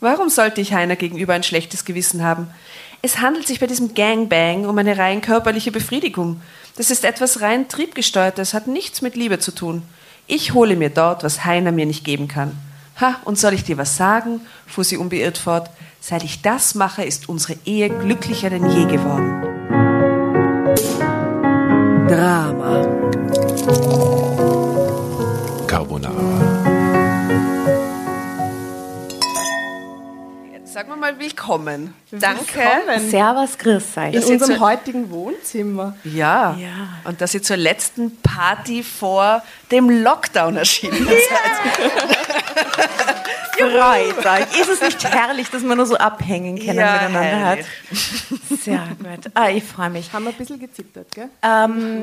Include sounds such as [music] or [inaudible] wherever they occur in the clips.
Warum sollte ich Heiner gegenüber ein schlechtes Gewissen haben? Es handelt sich bei diesem Gangbang um eine rein körperliche Befriedigung. Das ist etwas rein triebgesteuertes, hat nichts mit Liebe zu tun. Ich hole mir dort, was Heiner mir nicht geben kann. Ha, und soll ich dir was sagen? fuhr sie unbeirrt fort. Seit ich das mache, ist unsere Ehe glücklicher denn je geworden. Drama. Sagen wir mal willkommen. Danke. Willkommen. Servus, grüß euch. In unserem heutigen Wohnzimmer. Ja. Ja. Und dass ihr zur letzten Party vor dem Lockdown erschienen seid. [laughs] Freut euch. Ist es nicht herrlich, dass man nur so abhängen können Ja, miteinander herrlich. hat? Sehr gut. Ah, ich freue mich. Haben wir ein bisschen gezittert, gell? Ähm,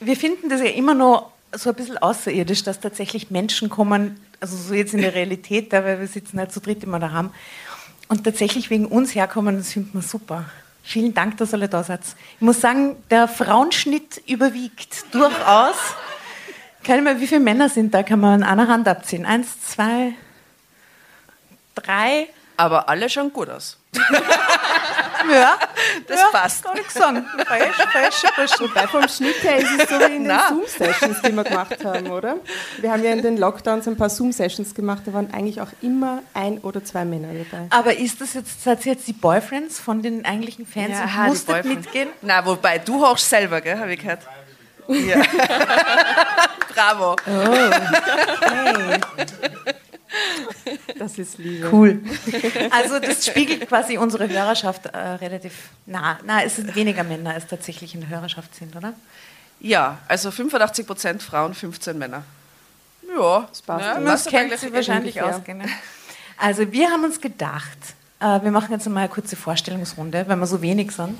wir finden das ja immer noch so ein bisschen außerirdisch, dass tatsächlich Menschen kommen, also so jetzt in der Realität, da, weil wir sitzen halt zu dritt immer daheim, und tatsächlich wegen uns herkommen, das finden wir super. Vielen Dank, dass alle da seid. Ich muss sagen, der Frauenschnitt überwiegt durchaus. Keine mehr, wie viele Männer sind da? Kann man an einer Hand abziehen. Eins, zwei, drei. Aber alle schauen gut aus. [laughs] Ja, Das ja, passt. Kann ich sagen. Falsch, falsch. Wobei vom Schnitt her ist es so wie in den. Zoom-Sessions, die wir gemacht haben, oder? Wir haben ja in den Lockdowns ein paar Zoom-Sessions gemacht, da waren eigentlich auch immer ein oder zwei Männer dabei. Aber ist das jetzt, seid ihr jetzt die Boyfriends von den eigentlichen Fans und die musstet mitgehen? Na, wobei, du hochst selber, gell, habe ich gehört. Ja. [laughs] Bravo. [laughs] Das ist Liebe. Cool. Also das spiegelt quasi unsere Hörerschaft äh, relativ nah. Na, es sind weniger Männer, als tatsächlich in der Hörerschaft sind, oder? Ja, also 85% Frauen, 15 Männer. Ja, das passt. Ja, Das kennt sie wahrscheinlich ungefähr. auskennen. Also wir haben uns gedacht, äh, wir machen jetzt mal eine kurze Vorstellungsrunde, weil wir so wenig sind.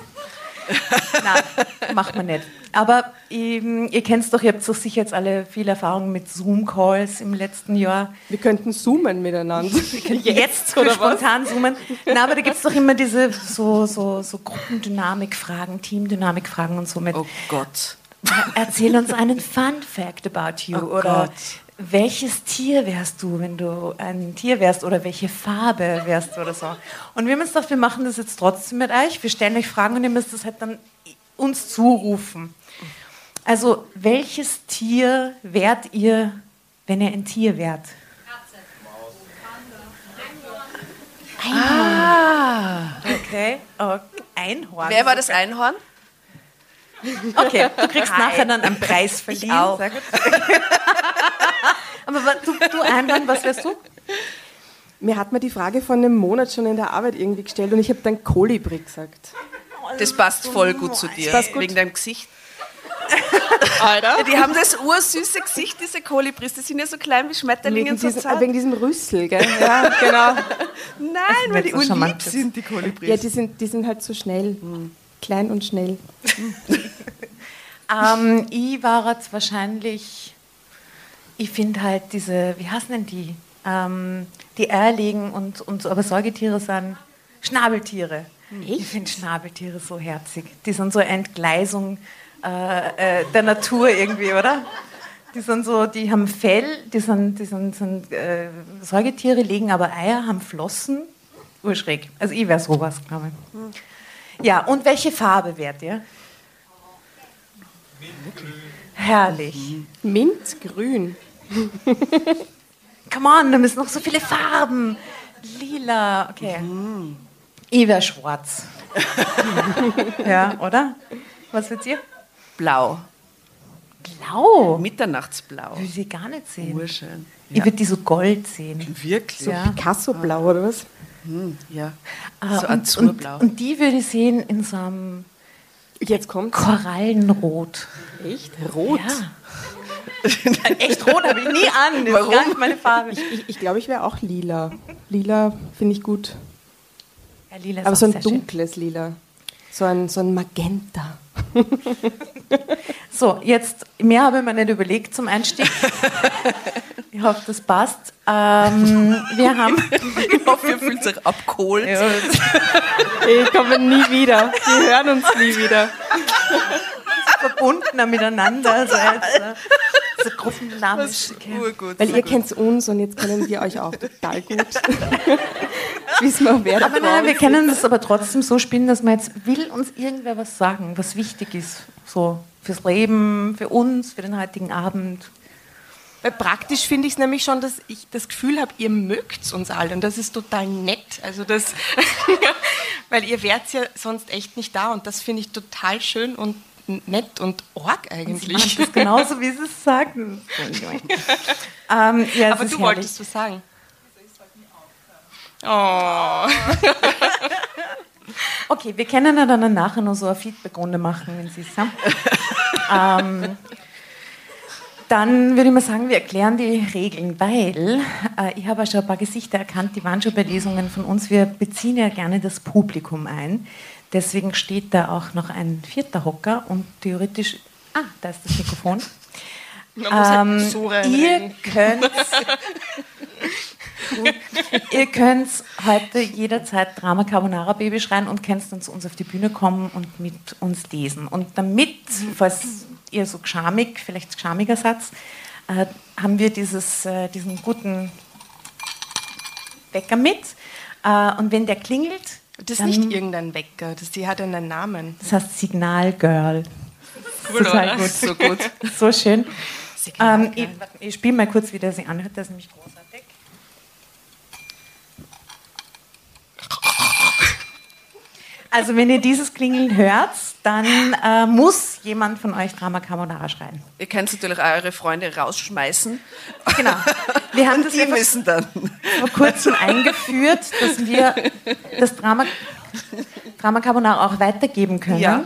Nein, macht man nicht. Aber ähm, ihr kennt es doch, ihr habt doch sicher jetzt alle viel Erfahrung mit Zoom-Calls im letzten Jahr. Wir könnten zoomen miteinander. Jetzt, oder was? spontan zoomen. Na, aber da gibt es doch immer diese so, so, so Gruppendynamik-Fragen, Teamdynamik-Fragen und so mit. Oh Gott. Erzähl uns einen Fun Fact about you. Oh oder Gott. Welches Tier wärst du, wenn du ein Tier wärst? Oder welche Farbe wärst du oder so. Und wir haben uns gedacht, wir machen das jetzt trotzdem mit euch. Wir stellen euch Fragen und ihr müsst das halt dann uns zurufen. Also, welches Tier wärt ihr, wenn ihr ein Tier wärt? Ah. Okay. okay. Einhorn. Wer war das Einhorn? Okay, du kriegst nachher dann einen Preis verliehen. auch. [laughs] Aber du, du Einhorn, was wärst du? Mir hat man die Frage von einem Monat schon in der Arbeit irgendwie gestellt und ich habe dann Kolibri gesagt. Das passt voll gut zu dir. passt gut. Wegen deinem Gesicht. Alter. Ja, [laughs] die haben das ursüße Gesicht, diese Kolibris. Die sind ja so klein wie Schmetterlinge Wegen und so diesem, zart. wegen diesem Rüssel, gell? Ja, genau. [laughs] Nein, weil die so urlieb sind, die Kolibris. Ja, die sind, die sind halt so schnell. Klein und schnell. [laughs] Ähm, ich war jetzt wahrscheinlich, ich finde halt diese, wie heißen denn die? Ähm, die Eier legen und, und so, aber Säugetiere sind Schnabeltiere. Ich finde Schnabeltiere so herzig. Die sind so eine Entgleisung äh, äh, der Natur irgendwie, oder? Die sind so, die haben Fell, die sind, die sind, sind äh, Säugetiere, legen aber Eier, haben Flossen. Urschräg. Also ich wäre sowas, glaube ich. Ja, und welche Farbe wärt ihr? Herrlich. Mintgrün. [laughs] Come on, da müssen noch so viele Farben. Lila, okay. Ich wäre schwarz. [laughs] ja, oder? Was wird ihr? Blau. Blau. Mitternachtsblau. Will sie gar nicht sehen. Urschön. Ich würde die so gold sehen. Wirklich? So Ja. Picasso-blau oder was? Ja. Ah, So und, azurblau. und, und die würde ich sehen in so einem Jetzt kommt Korallenrot. echt rot. Ja. [laughs] Echt rot habe ich nie an. Das Warum? ist gar nicht meine Farbe. Ich, ich glaube, ich wäre auch lila. Lila finde ich gut. Ja, lila ist Aber auch so ein sehr schön. dunkles Lila. So ein, so ein Magenta. [laughs] So, jetzt, mehr habe ich mir nicht überlegt zum Einstieg. Ich hoffe, das passt. Ähm, wir haben. [laughs] Ich hoffe, ihr fühlt euch abgeholt. Ich komme nie wieder. Wir hören uns nie wieder. [laughs] verbundener miteinander. Also als, so gruppendynamisch. Okay. Urgut. Weil ihr kennt uns und jetzt kennen wir euch auch total gut. [laughs] Wissen wir, wer Aber nein, wir können das aber trotzdem so spielen, dass man jetzt will uns irgendwer was sagen, was wichtig ist. So fürs Leben, für uns, für den heutigen Abend. Weil praktisch finde ich es nämlich schon, dass ich das Gefühl habe, ihr mögt uns alle und das ist total nett. Also das, [laughs] weil ihr wärt ja sonst echt nicht da und das finde ich total schön und nett und org eigentlich. Das ist genauso, wie sie es sagen. ähm, ja, Aber du wolltest was sagen. Oh. [laughs] okay, wir können ja dann nachher noch so eine Feedback-Runde machen, wenn Sie es haben. [laughs] ähm, dann würde ich mal sagen, wir erklären die Regeln, weil äh, ich habe ja schon ein paar Gesichter erkannt, die waren schon bei Lesungen von uns. Wir beziehen ja gerne das Publikum ein. Deswegen steht da auch noch ein vierter Hocker und theoretisch, ah, da ist das Mikrofon. Halt ähm, so ihr könnt [laughs] ihr könnt heute jederzeit Drama Carbonara Baby schreien und könnt dann zu uns auf die Bühne kommen und mit uns lesen. Und damit, falls ihr so schamig, vielleicht schamiger Satz, äh, haben wir dieses, äh, diesen guten Wecker mit. Äh, und wenn der klingelt. Das ist nicht irgendein Wecker, das, die hat einen Namen. Das heißt Signal Girl. Cool, Total gut. So gut. So schön. Ähm, ich, ich spiele mal kurz, wie der sie anhört, das ist nämlich großartig. Also wenn ihr dieses Klingeln hört, dann äh, muss jemand von euch Drama Carbonara schreien. Ihr könnt natürlich auch eure Freunde rausschmeißen. Genau. Wir haben Und das die müssen dann. vor kurzem eingeführt, dass wir das Drama, Drama Carbonara auch weitergeben können. Ja.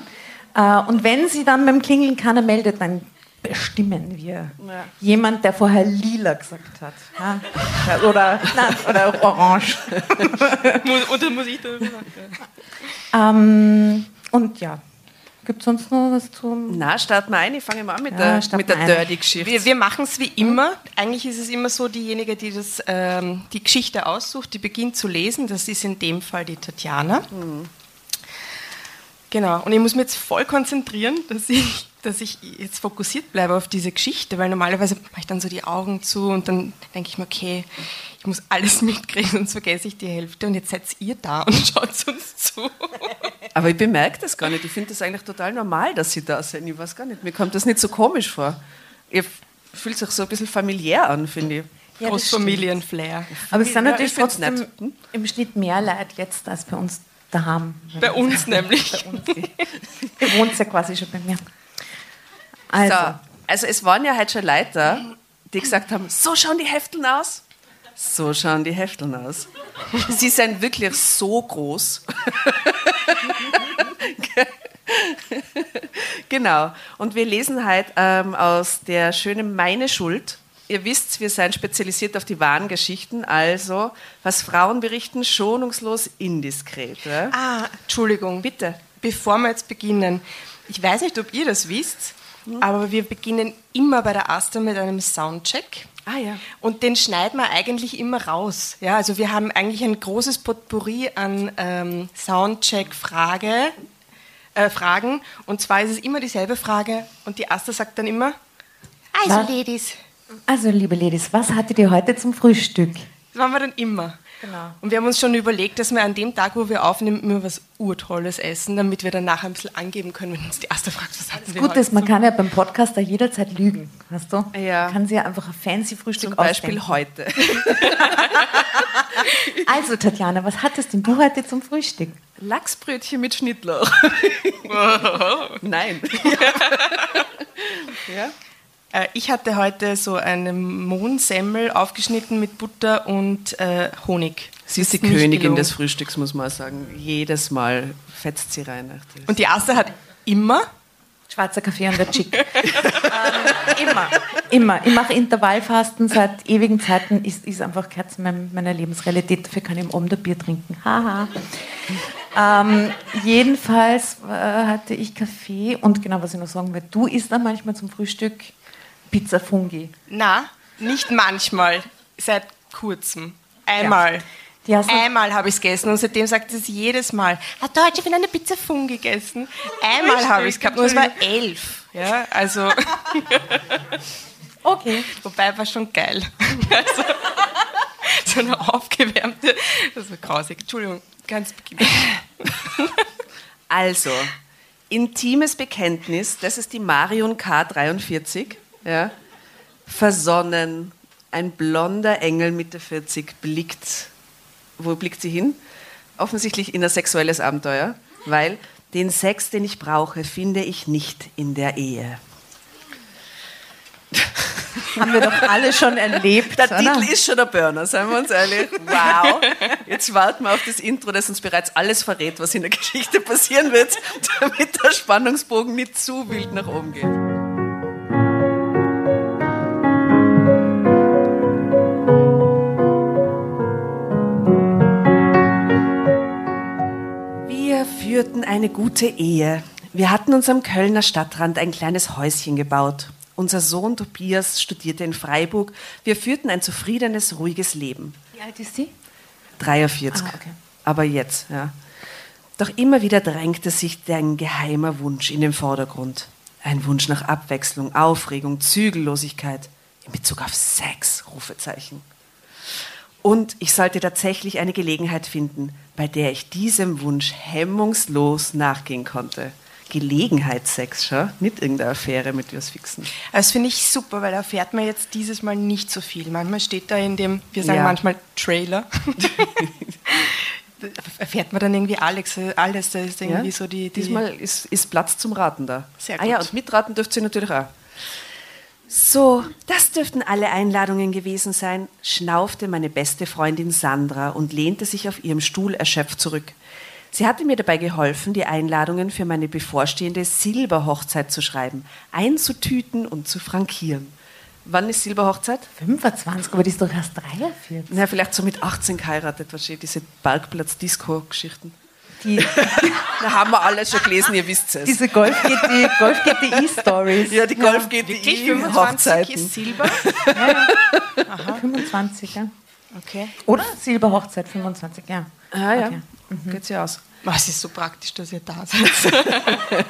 Äh, und wenn sie dann beim Klingeln keiner meldet, dann bestimmen wir. Ja. Jemand, der vorher lila gesagt hat. Ja? Oder, nein, oder orange. [laughs] Oder muss ich da ähm, Und ja. Gibt es sonst noch was zu? Na, starten wir ein. Ich fange mal an mit ja, der, mit der Dirty-Geschichte. Wir, wir machen es wie immer. Eigentlich ist es immer so, diejenige, die das, ähm, die Geschichte aussucht, die beginnt zu lesen. Das ist in dem Fall die Tatjana. Mhm. Genau. Und ich muss mich jetzt voll konzentrieren, dass ich dass ich jetzt fokussiert bleibe auf diese Geschichte, weil normalerweise mache ich dann so die Augen zu und dann denke ich mir, okay, ich muss alles [laughs] mitkriegen, sonst vergesse ich die Hälfte und jetzt seid ihr da und [laughs] schaut uns zu. Aber ich bemerke das gar nicht. Ich finde das eigentlich total normal, dass sie da sind. Ich weiß gar nicht, mir kommt das nicht so komisch vor. Ihr fühlt sich so ein bisschen familiär an, finde ich. Ja, Großfamilienflair. Aber es sind natürlich ja, trotzdem hm? im Schnitt mehr Leute jetzt als bei uns daheim. Bei uns nämlich. Bei uns. Ihr wohnt ja quasi schon bei mir. Also. So, also es waren ja heute schon Leute, die gesagt haben, so schauen die Hefteln aus. So schauen die Hefteln aus. [laughs] Sie sind wirklich so groß. [laughs] genau. Und wir lesen heute ähm, aus der schönen Meine Schuld. Ihr wisst, wir sind spezialisiert auf die wahren Geschichten, also was Frauen berichten, schonungslos indiskret. Ja? Ah, Entschuldigung. Bitte. Bevor wir jetzt beginnen, ich weiß nicht, ob ihr das wisst, aber wir beginnen immer bei der Asta mit einem Soundcheck. Ah, ja. Und den schneiden wir eigentlich immer raus. Ja, also wir haben eigentlich ein großes Potpourri an ähm, Soundcheck-Frage, äh, Fragen. Und zwar ist es immer dieselbe Frage. Und die Asta sagt dann immer, also Ladies. Also liebe Ladies, was hattet ihr heute zum Frühstück? Das machen wir dann immer. Genau. Und wir haben uns schon überlegt, dass wir an dem Tag, wo wir aufnehmen, immer was Urtolles essen, damit wir dann nachher ein bisschen angeben können, wenn uns die erste fragt, was hatten wir Gut ist, man kann ja beim Podcast da jederzeit lügen, weißt du? Ja. Kann sie ja einfach ein fancy Frühstück Zum Beispiel ausdenken. heute. [laughs] also Tatjana, was hattest denn du heute zum Frühstück? Lachsbrötchen mit Schnittlauch. [laughs] Nein. ja. [laughs] Äh, ich hatte heute so eine Mohnsemmel aufgeschnitten mit Butter und äh, Honig. Sie ist die Königin gelungen. des Frühstücks, muss man sagen. Jedes Mal fetzt sie rein. Und die Asse hat immer schwarzer Kaffee und der Chick. [laughs] ähm, immer, immer. Ich mache Intervallfasten seit ewigen Zeiten. Ist, ist einfach Kerzen meiner Lebensrealität. Dafür kann ich im Abend Bier trinken. Haha. ähm, jedenfalls äh, hatte ich Kaffee und genau, was ich noch sagen will, du isst dann manchmal zum Frühstück Pizza Fungi? Na, nicht manchmal, seit kurzem. Einmal. Ja. Einmal habe ich es gegessen und seitdem sagt es jedes Mal, hat der heute wieder eine Pizza Fungi gegessen? Einmal habe ich es gehabt und es war elf. Ja, also. [laughs] okay. Wobei war schon geil. Also, so eine aufgewärmte, das war grausig. Entschuldigung, ganz beginnen. Also, intimes Bekenntnis, das ist die Marion K43. Ja. Versonnen, ein blonder Engel Mitte 40 blickt, wo blickt sie hin? Offensichtlich in ein sexuelles Abenteuer, weil den Sex, den ich brauche, finde ich nicht in der Ehe. [laughs] Haben wir doch alle schon erlebt. Der oder? Titel ist schon der Burner, seien wir uns ehrlich. Wow. Jetzt warten wir auf das Intro, das uns bereits alles verrät, was in der Geschichte passieren wird, [laughs] damit der Spannungsbogen nicht zu wild nach oben geht. Eine gute Ehe. Wir hatten uns am Kölner Stadtrand ein kleines Häuschen gebaut. Unser Sohn Tobias studierte in Freiburg. Wir führten ein zufriedenes, ruhiges Leben. Wie alt ist sie? 43. Ah, okay. Aber jetzt, ja. Doch immer wieder drängte sich ein geheimer Wunsch in den Vordergrund. Ein Wunsch nach Abwechslung, Aufregung, Zügellosigkeit in Bezug auf Sex, Rufezeichen. Und ich sollte tatsächlich eine Gelegenheit finden, bei der ich diesem Wunsch hemmungslos nachgehen konnte. Gelegenheitssex, schau, nicht irgendeine Affäre mit was Fixen. Das finde ich super, weil da erfährt man jetzt dieses Mal nicht so viel. Manchmal steht da in dem, wir sagen Ja. manchmal Trailer, [laughs] erfährt man dann irgendwie alles, alles da ist irgendwie Ja? so die, die Diesmal ist, ist Platz zum Raten da. Sehr Ah ja, gut. und mitraten dürft ihr natürlich auch. So, das dürften alle Einladungen gewesen sein, schnaufte meine beste Freundin Sandra und lehnte sich auf ihrem Stuhl erschöpft zurück. Sie hatte mir dabei geholfen, die Einladungen für meine bevorstehende Silberhochzeit zu schreiben, einzutüten und zu frankieren. Wann ist Silberhochzeit? 25, aber die ist doch erst 43. Na, vielleicht so mit 18 geheiratet, wahrscheinlich diese Parkplatz-Disco-Geschichten. Die, [laughs] Da haben wir alles schon gelesen, ihr wisst es. diese Golf GTI, Golf GTI Stories. Ja, die Golf Wirklich, GTI 25 Hochzeiten. ist Silber? [laughs] 25, ja. Okay. Oder Silberhochzeit 25, ja. Ah ja, Okay. geht's ja aus. Oh, es ist so praktisch, dass ihr da seid. [laughs]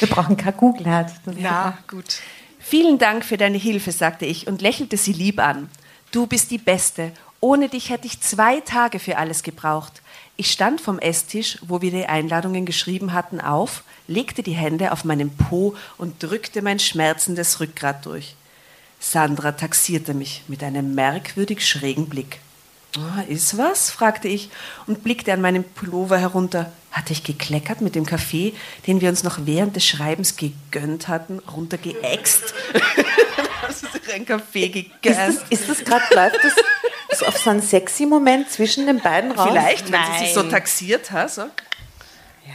Wir brauchen kein Google ist Ja, gut. Vielen Dank für deine Hilfe, sagte ich und lächelte sie lieb an. Du bist die Beste. Ohne dich hätte ich zwei Tage für alles gebraucht. Ich stand vom Esstisch, wo wir die Einladungen geschrieben hatten, auf, legte die Hände auf meinen Po und drückte mein schmerzendes Rückgrat durch. Sandra taxierte mich mit einem merkwürdig schrägen Blick. "Ah, ist was? fragte ich und blickte an meinem Pullover herunter. Hatte ich gekleckert mit dem Kaffee, den wir uns noch während des Schreibens gegönnt hatten, runtergeäxt? [laughs] Einen Kaffee Ist gegönnt? das, ist das gerade, läuft das so auf so einen sexy Moment zwischen den beiden raus? Vielleicht, wenn sie sich so Nein. taxiert hat. So. Ja,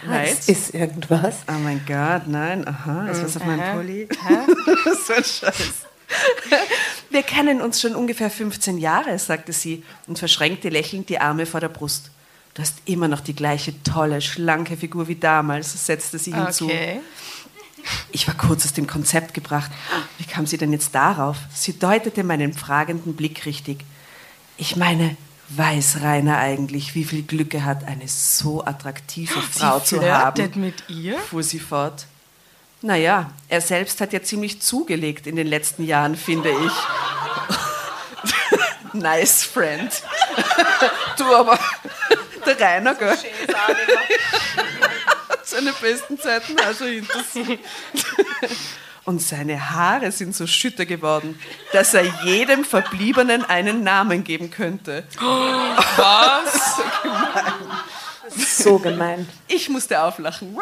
Nein. es ist irgendwas. Oh mein Gott, nein, aha, ist was auf meinem Pulli? [laughs] so ein Scheiß. Wir kennen uns schon ungefähr 15 Jahre, sagte sie und verschränkte lächelnd die Arme vor der Brust. Du hast immer noch die gleiche tolle, schlanke Figur wie damals, setzte sie hinzu. Okay. Ich war kurz aus dem Konzept gebracht. Wie kam sie denn jetzt darauf? Sie deutete meinen fragenden Blick richtig. Ich meine, weiß Rainer eigentlich, wie viel Glück er hat, eine so attraktive Frau Sie zu haben? mit ihr? fuhr sie fort. Naja, er selbst hat ja ziemlich zugelegt in den letzten Jahren, finde ich. [laughs] nice friend. [laughs] du aber, [laughs] der Rainer, gell? Seine besten Zeiten also hinter sich. [laughs] Und seine Haare sind so schütter geworden, dass er jedem Verbliebenen einen Namen geben könnte. Was? [laughs] So gemein. Ich musste auflachen.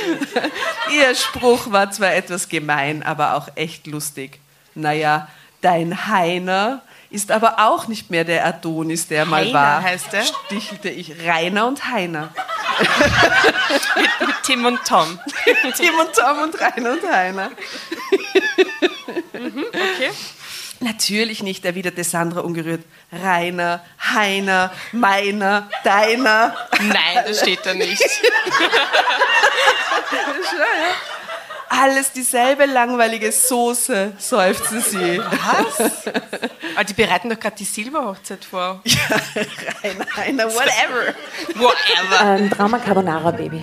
[laughs] Ihr Spruch war zwar etwas gemein, aber auch echt lustig. Naja, dein Heiner ist aber auch nicht mehr der Adonis, der mal Heiner war. heißt er? Stichelte ich. Rainer und Heiner. [laughs] Mit Tim und Tom. [laughs] Tim und Tom und Rainer und Heiner. Okay. Natürlich nicht, erwiderte Sandra ungerührt. Rainer, Heiner, meiner, deiner. Nein, das steht da nicht. [laughs] Alles dieselbe langweilige Soße, seufzte sie. Was? Aber die bereiten doch gerade die Silberhochzeit vor. [laughs] Rainer, Heiner, whatever. Whatever. Ein Drama Carbonara Baby.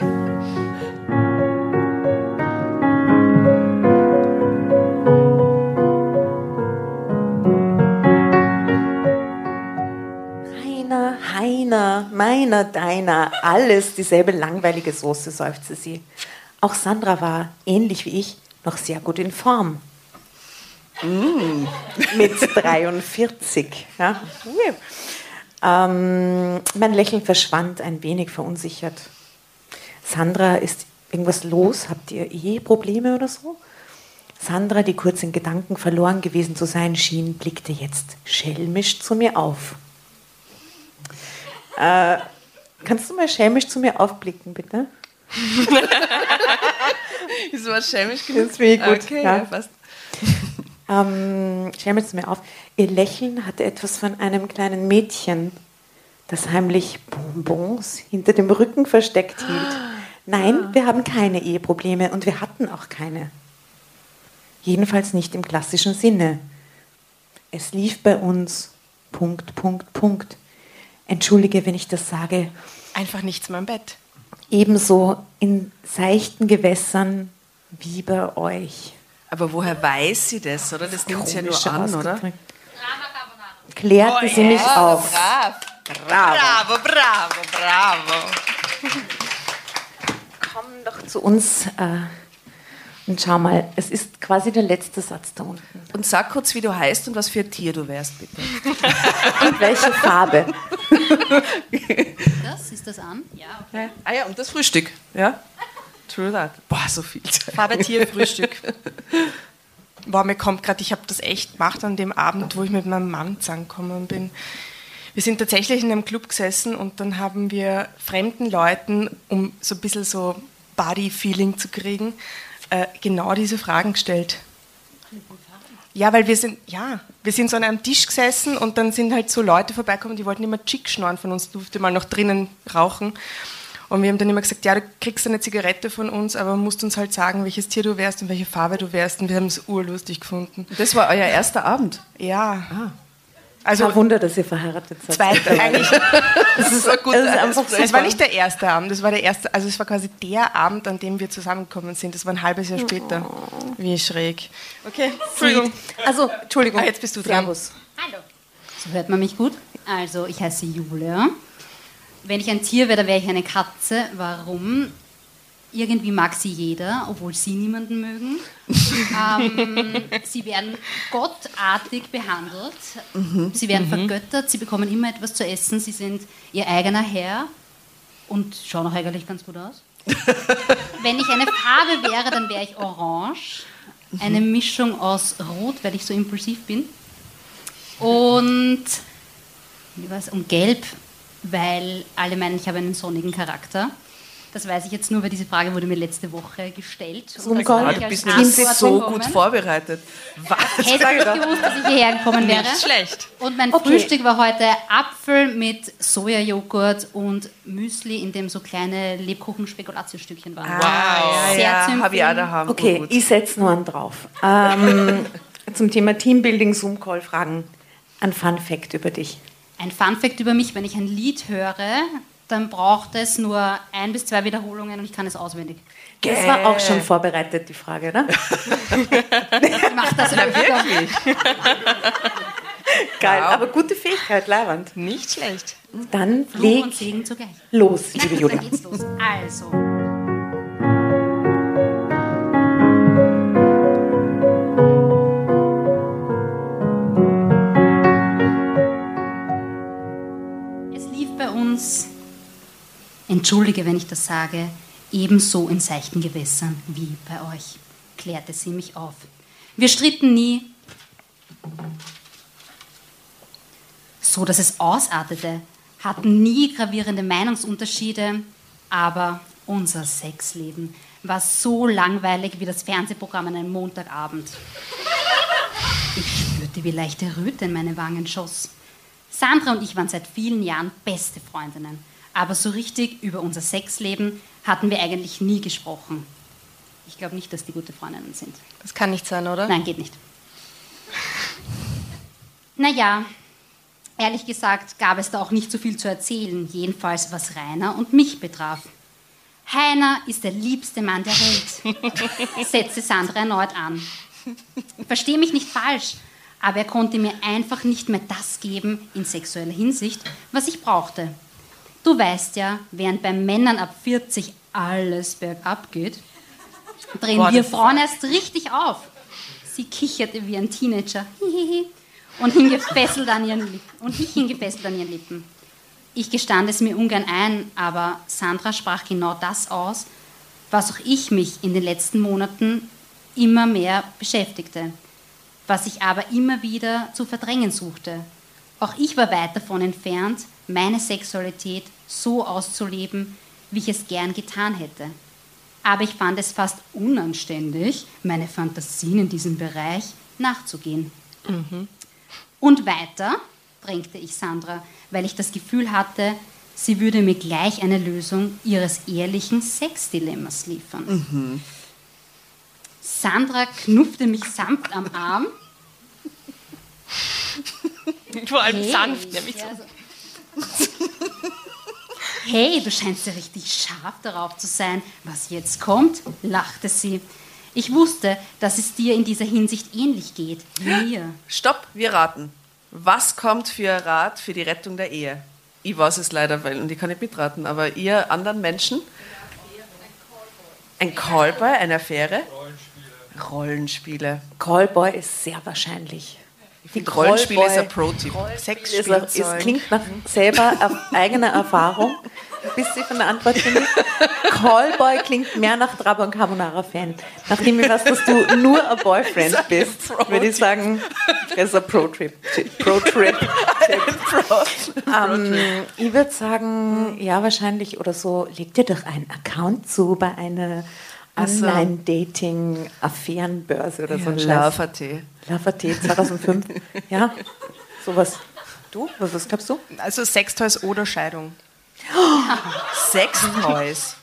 meiner, deiner, alles dieselbe langweilige Soße, seufzte sie. Auch Sandra war, ähnlich wie ich, noch sehr gut in Form. Mm. Mit 43. Ja. Ähm, mein Lächeln verschwand ein wenig verunsichert. Sandra, ist irgendwas los? Habt ihr Eheprobleme oder so? Sandra, die kurz in Gedanken verloren gewesen zu sein schien, blickte jetzt schelmisch zu mir auf. Äh, kannst du mal schelmisch zu mir aufblicken, bitte? [laughs] Ist was schelmisch genug? Das finde ich gut. Okay, ja. ja, fast. Ähm, schelmisch zu mir auf. Ihr Lächeln hatte etwas von einem kleinen Mädchen, das heimlich Bonbons hinter dem Rücken versteckt hielt. Nein, wir haben keine Eheprobleme und wir hatten auch keine. Jedenfalls nicht im klassischen Sinne. Es lief bei uns. Punkt, Punkt, Punkt. Entschuldige, wenn ich das sage. Einfach nichts mehr im Bett. Ebenso in seichten Gewässern wie bei euch. Aber woher weiß sie das, oder? Das nimmt sie ja nur an, oder? Klärte sie mich auf. Brav. Bravo, bravo, bravo. Komm doch zu uns äh, und schau mal, es ist quasi der letzte Satz da unten. Und sag kurz, wie du heißt und was für ein Tier du wärst, bitte. Und welche Farbe? [laughs] Das ist das an? Ja, okay. Ah ja, und das Frühstück. Ja? True that. Boah, so viel Zeit. Farbe Tier, Frühstück. [laughs] Boah, mir kommt gerade, ich habe das echt gemacht an dem Abend, wo ich mit meinem Mann zusammengekommen bin. Wir sind tatsächlich in einem Club gesessen und dann haben wir fremden Leuten, um so ein bisschen so Body-Feeling zu kriegen, äh, genau diese Fragen gestellt. Ja, weil wir sind, ja, wir sind so an einem Tisch gesessen und dann sind halt so Leute vorbeikommen, die wollten immer Chick schnorren von uns, durfte mal noch drinnen rauchen. Und wir haben dann immer gesagt, ja, du kriegst eine Zigarette von uns, aber musst uns halt sagen, welches Tier du wärst und welche Farbe du wärst. Und wir haben es urlustig gefunden. Das war euer erster Abend. Ja. Also Also Wunder, dass ihr verheiratet seid. zweiter eigentlich. Das ist ein guter es ist. Es war nicht der erste Abend, das war der erste, also es war quasi der Abend, an dem wir zusammengekommen sind. Das war ein halbes Jahr später. Wie schräg. Okay, Entschuldigung. Also, Entschuldigung. Ah, jetzt bist du dran. Servus. Hallo. So hört man mich gut. Also, ich heiße Julia. Wenn ich ein Tier wäre, dann wäre ich eine Katze. Warum? Irgendwie mag sie jeder, obwohl sie niemanden mögen. [laughs] ähm, sie werden gottartig behandelt. Sie werden vergöttert. Sie bekommen immer etwas zu essen. Sie sind ihr eigener Herr und schauen auch eigentlich ganz gut aus. [laughs] Wenn ich eine Farbe wäre, dann wäre ich orange. Eine Mischung aus Rot, weil ich so impulsiv bin. Und, und Gelb, weil alle meinen, ich habe einen sonnigen Charakter. Das weiß ich jetzt nur, weil diese Frage wurde mir letzte Woche gestellt. Und das Gott. du bist nicht so bekommen. gut vorbereitet. Was? Hätte ich gewusst, dass ich hierher gekommen wäre. Nicht schlecht. Und mein Okay. Frühstück war heute Apfel mit Sojajoghurt und Müsli, in dem so kleine Lebkuchen-Spekulatiusstückchen waren. Wow. Sehr ja, ja, habe ich auch daheim. Okay, Gut. ich setze nur einen drauf. Ähm, [laughs] zum Thema Teambuilding, Zoom-Call-Fragen. Ein Fun-Fact über dich. Ein Funfact über mich, wenn ich ein Lied höre, dann braucht es nur ein bis zwei Wiederholungen und ich kann es auswendig. Das war auch schon vorbereitet, die Frage, oder? Ich mache das [laughs] öfter. Geil, aber gute Fähigkeit, Leiband. Nicht schlecht. Dann leg und Segen zugleich. los, liebe Julia. Dann geht's los. Also. Es lief bei uns, entschuldige, wenn ich das sage, ebenso in seichten Gewässern wie bei euch, klärte sie mich auf. Wir stritten nie, so dass es ausartete, hatten nie gravierende Meinungsunterschiede, aber unser Sexleben war so langweilig wie das Fernsehprogramm an einem Montagabend. Ich spürte, wie leichte Röte in meine Wangen schoss. Sandra und ich waren seit vielen Jahren beste Freundinnen, aber so richtig über unser Sexleben hatten wir eigentlich nie gesprochen. Ich glaube nicht, dass die gute Freundinnen sind. Das kann nicht sein, oder? Nein, geht nicht. Naja, ehrlich gesagt gab es da auch nicht so viel zu erzählen, jedenfalls was Rainer und mich betraf. Heiner ist der liebste Mann der Welt, [laughs] setzte Sandra erneut an. Versteh mich nicht falsch, aber er konnte mir einfach nicht mehr das geben in sexueller Hinsicht, was ich brauchte. Du weißt ja, während bei Männern ab 40 alles bergab geht, drehen Boah, wir Frauen erst richtig auf. Sie kicherte wie ein Teenager [laughs] und hing gefesselt an ihren Lippen. Und ich hing gefesselt an ihren Lippen. Ich gestand es mir ungern ein, aber Sandra sprach genau das aus, was auch ich mich in den letzten Monaten immer mehr beschäftigte, was ich aber immer wieder zu verdrängen suchte. Auch ich war weit davon entfernt, meine Sexualität so auszuleben, wie ich es gern getan hätte. Aber ich fand es fast unanständig, meine Fantasien in diesem Bereich nachzugehen. Und weiter drängte ich Sandra, weil ich das Gefühl hatte, sie würde mir gleich eine Lösung ihres ehrlichen Sexdilemmas liefern. Sandra knuffte mich sanft am Arm. [laughs] Vor allem Hey, sanft, nämlich so. ja, [laughs] so. Hey, du scheinst ja richtig scharf darauf zu sein, was jetzt kommt, lachte sie. Ich wusste, dass es dir in dieser Hinsicht ähnlich geht wie mir. Stopp, wir raten. Was kommt für ein Rat für die Rettung der Ehe? Ich weiß es leider, weil, und ich kann nicht mitraten, aber ihr anderen Menschen? Ein Callboy, eine Affäre? Rollenspiele. Rollenspiele. Callboy ist sehr wahrscheinlich. Die Rollenspiele ist ein Pro-Tipp. ist, er- es Sexspielzeug. klingt nach selber [laughs] eigener Erfahrung. Bist du von der Antwort finde Callboy klingt mehr nach Trabant Carbonara-Fan. Nachdem ich weiß, dass du nur ein Boyfriend bist, würde ich sagen, das ist ein Pro-Trip. Pro-Trip. ähm, ich würde sagen, ja, wahrscheinlich oder so, leg dir doch einen Account zu bei einer so. Online-Dating-Affärenbörse oder so ein. Love.at. Lava T 2005. [laughs] ja, sowas. Du? Was, was glaubst du? Also Sextoys oder Scheidung. [gasps] Sextoys.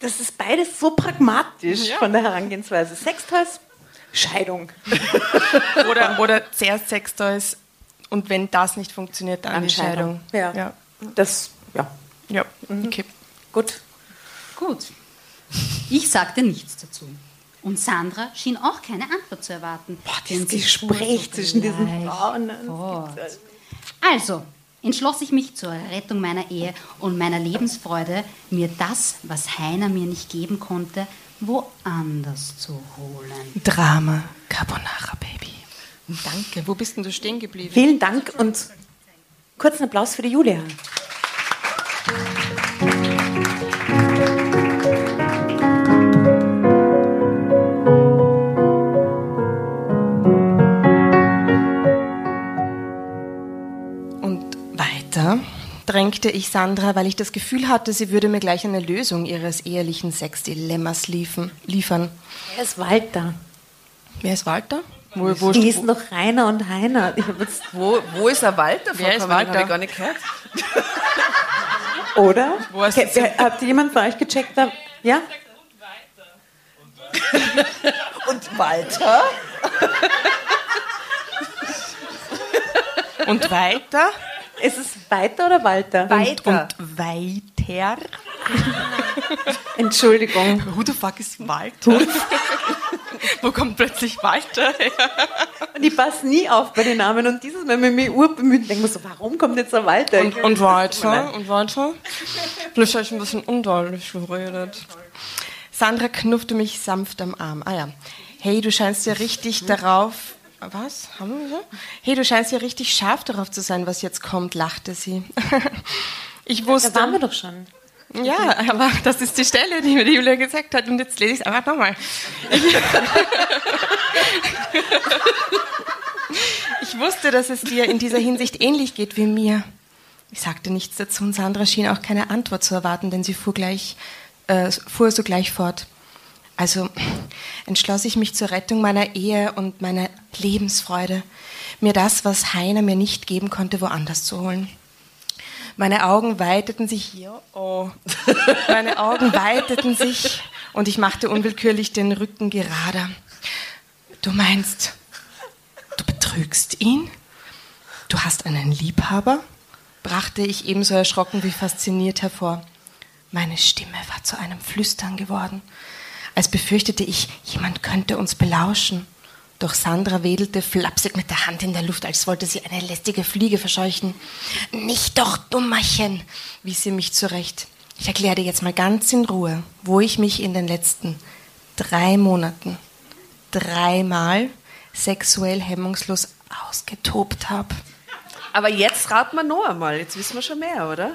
Das ist beides so pragmatisch von der Herangehensweise. Sextoys, Scheidung. [laughs] Oder, oder zuerst Sextoys und wenn das nicht funktioniert, dann die Scheidung. Ja. ja. Das, ja, Ja, okay. gut. Gut. Ich sagte nichts dazu. Und Sandra schien auch keine Antwort zu erwarten. Boah, sie Gespräch zwischen diesen Frauen. fort. Also entschloss ich mich zur Rettung meiner Ehe und meiner Lebensfreude, mir das, was Heiner mir nicht geben konnte, woanders zu holen. Drama Carbonara Baby. Danke. Wo bist denn du stehen geblieben? Vielen Dank und kurzen Applaus für die Julia. Drängte ich Sandra, weil ich das Gefühl hatte, sie würde mir gleich eine Lösung ihres ehelichen Sexdilemmas liefen, liefern. Er ist Walter. Wer ist Walter? Wo, wo, Die hießen doch Rainer und Heiner. Jetzt, Wo, wo ist der Walter Wer ist Walter? habe ich gar nicht gehört. oder? [laughs] Wo hast Ke- du- wer- Habt ihr jemand von euch gecheckt? Ja? [laughs] Und Walter? und weiter? Ist es Weiter oder Walter? Und, und weiter? [laughs] Entschuldigung. Who the fuck ist Walter? [laughs] Wo kommt plötzlich Walter her? Und ich passe nie auf bei den Namen und dieses Mal mit mir urbemüht und denke mir so, warum kommt jetzt der Walter? Und, und weiter? Und weiter? Vielleicht habe ich ein bisschen undeutlich geredet. Sandra knuffte mich sanft am Arm. Ah ja. Hey, du scheinst ja richtig darauf. Was? Haben wir so? Hey, du scheinst ja richtig scharf darauf zu sein, was jetzt kommt, lachte sie. [laughs] Ich wusste. da waren wir doch schon. Ja, aber das ist die Stelle, die mir die Julia gesagt hat und jetzt lese ich es einfach nochmal. [laughs] Ich wusste, dass es dir in dieser Hinsicht ähnlich geht wie mir. Ich sagte nichts dazu und Sandra schien auch keine Antwort zu erwarten, denn sie fuhr, gleich, äh, fuhr sogleich fort. Also entschloss ich mich zur Rettung meiner Ehe und meiner Lebensfreude, mir das, was Heiner mir nicht geben konnte, woanders zu holen. Meine Augen weiteten sich hier. Oh. Meine Augen weiteten sich und ich machte unwillkürlich den Rücken gerader. Du meinst, du betrügst ihn? Du hast einen Liebhaber? brachte ich ebenso erschrocken wie fasziniert hervor. Meine Stimme war zu einem Flüstern geworden, als befürchtete ich, jemand könnte uns belauschen. Doch Sandra wedelte flapsig mit der Hand in der Luft, als wollte sie eine lästige Fliege verscheuchen. Nicht doch, Dummerchen, wies sie mich zurecht. Ich erkläre dir jetzt mal ganz in Ruhe, wo ich mich in den letzten drei Monaten dreimal sexuell hemmungslos ausgetobt habe. Aber jetzt raten wir noch einmal. Jetzt wissen wir schon mehr, oder?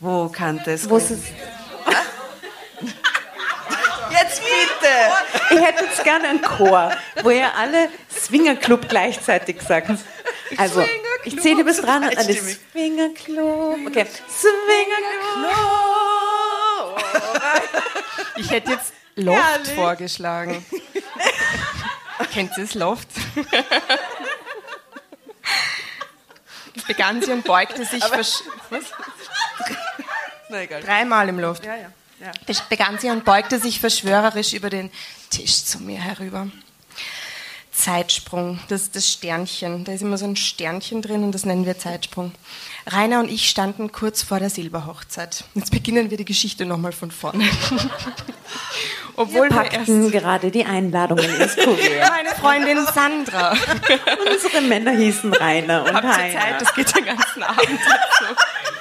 Wo kann das Wo gehen? ist es? Jetzt bitte! Ich hätte jetzt gerne einen Chor, wo ihr alle Swingerclub gleichzeitig sagt. Also, ich zähle bis dran und alle Swingerclub. Okay. Swingerclub. Ich hätte jetzt Loft vorgeschlagen. Kennt ihr das Loft? Begann sie und beugte sich versch [laughs] was? Na egal. dreimal im Loft. Ja, ja. Ja. Begann sie und beugte sich verschwörerisch über den Tisch zu mir herüber. Zeitsprung, das ist das Sternchen. Da ist immer so ein Sternchen drin und das nennen wir Zeitsprung. Rainer und ich standen kurz vor der Silberhochzeit. Jetzt beginnen wir die Geschichte nochmal von vorne. [laughs] Obwohl wir, Packten erst gerade die Einladungen ins Kuvert. meine Freundin Sandra Unsere Männer hießen Rainer und habt Heiner. Zeit, das geht den ganzen Abend so. [laughs]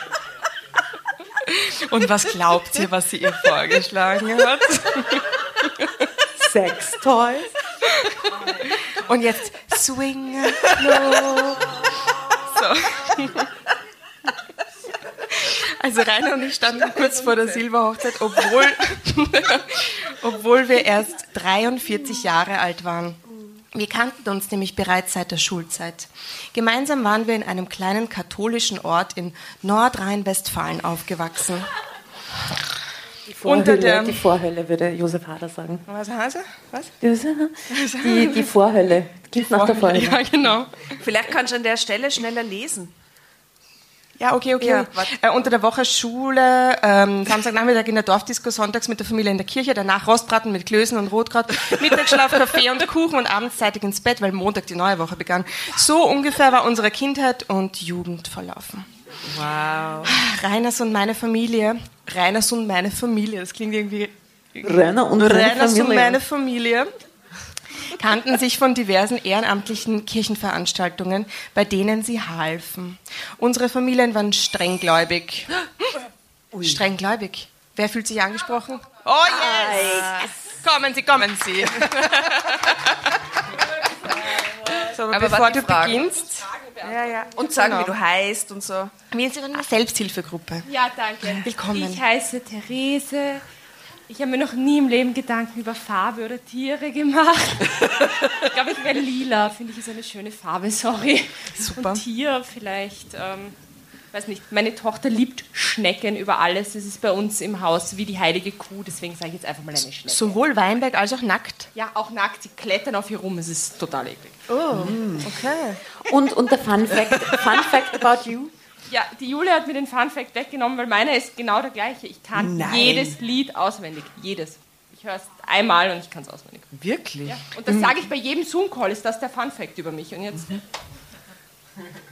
Und was glaubt ihr, was sie ihr vorgeschlagen hat? Sextoys. Und jetzt Swing Club. So. Also Rainer und ich standen kurz vor der Silberhochzeit, obwohl, obwohl wir erst 43 Jahre alt waren. Wir kannten uns nämlich bereits seit der Schulzeit. Gemeinsam waren wir in einem kleinen katholischen Ort in Nordrhein-Westfalen aufgewachsen. Die Unter Vorhölle, der- die Vorhölle, würde Josef Hader sagen. Was heißt er? Was? Die, die Vorhölle. Klingt nach der Vorhölle. Ja, genau. Vielleicht kannst du an der Stelle schneller lesen. Ja, okay, okay. Ja, äh, unter der Woche Schule, ähm, Samstagnachmittag in der Dorfdisco, sonntags mit der Familie in der Kirche, danach Rostbraten mit Klößen und Rotkraut, [laughs] Mittagsschlaf, Kaffee und Kuchen und abends zeitig ins Bett, weil Montag die neue Woche begann. So ungefähr war unsere Kindheit und Jugend verlaufen. Wow. Reiners und meine Familie, Reiners und meine Familie, das klingt irgendwie... Rainer und seine Reiners und meine Familie kannten sich von diversen ehrenamtlichen Kirchenveranstaltungen, bei denen sie halfen. Unsere Familien waren strenggläubig. [gasps] Strenggläubig. Wer fühlt sich angesprochen? Oh yes! Kommen Sie, kommen Sie. [laughs] so, aber, Aber bevor du Fragen. beginnst, Ja, ja. Und sagen, Genau. wie du heißt und so. wir sind eine Selbsthilfegruppe. Ja, danke. Willkommen. Ich heiße Therese. Ich habe mir noch nie im Leben Gedanken über Farbe oder Tiere gemacht. ich glaube, ich wäre lila. Finde ich ist eine schöne Farbe, sorry. Super. Und Tier vielleicht, ähm, weiß nicht. Meine Tochter liebt Schnecken über alles. Das ist bei uns im Haus wie die heilige Kuh. Deswegen sage ich jetzt einfach mal eine Schnecke. Sowohl Weinberg als auch nackt. Ja, auch nackt. Sie klettern auf ihr rum. Es ist total eklig. Okay. Und, und der Fun Fact, Fun Fact about you. Ja, die Julia hat mir den Fun Fact weggenommen, weil meiner ist genau der gleiche. Ich kann Nein. jedes Lied auswendig. Jedes. Ich höre es einmal und ich kann es auswendig. Wirklich? Ja. Und das sage ich bei jedem Zoom-Call, ist das der Fun Fact über mich. Und jetzt. [laughs]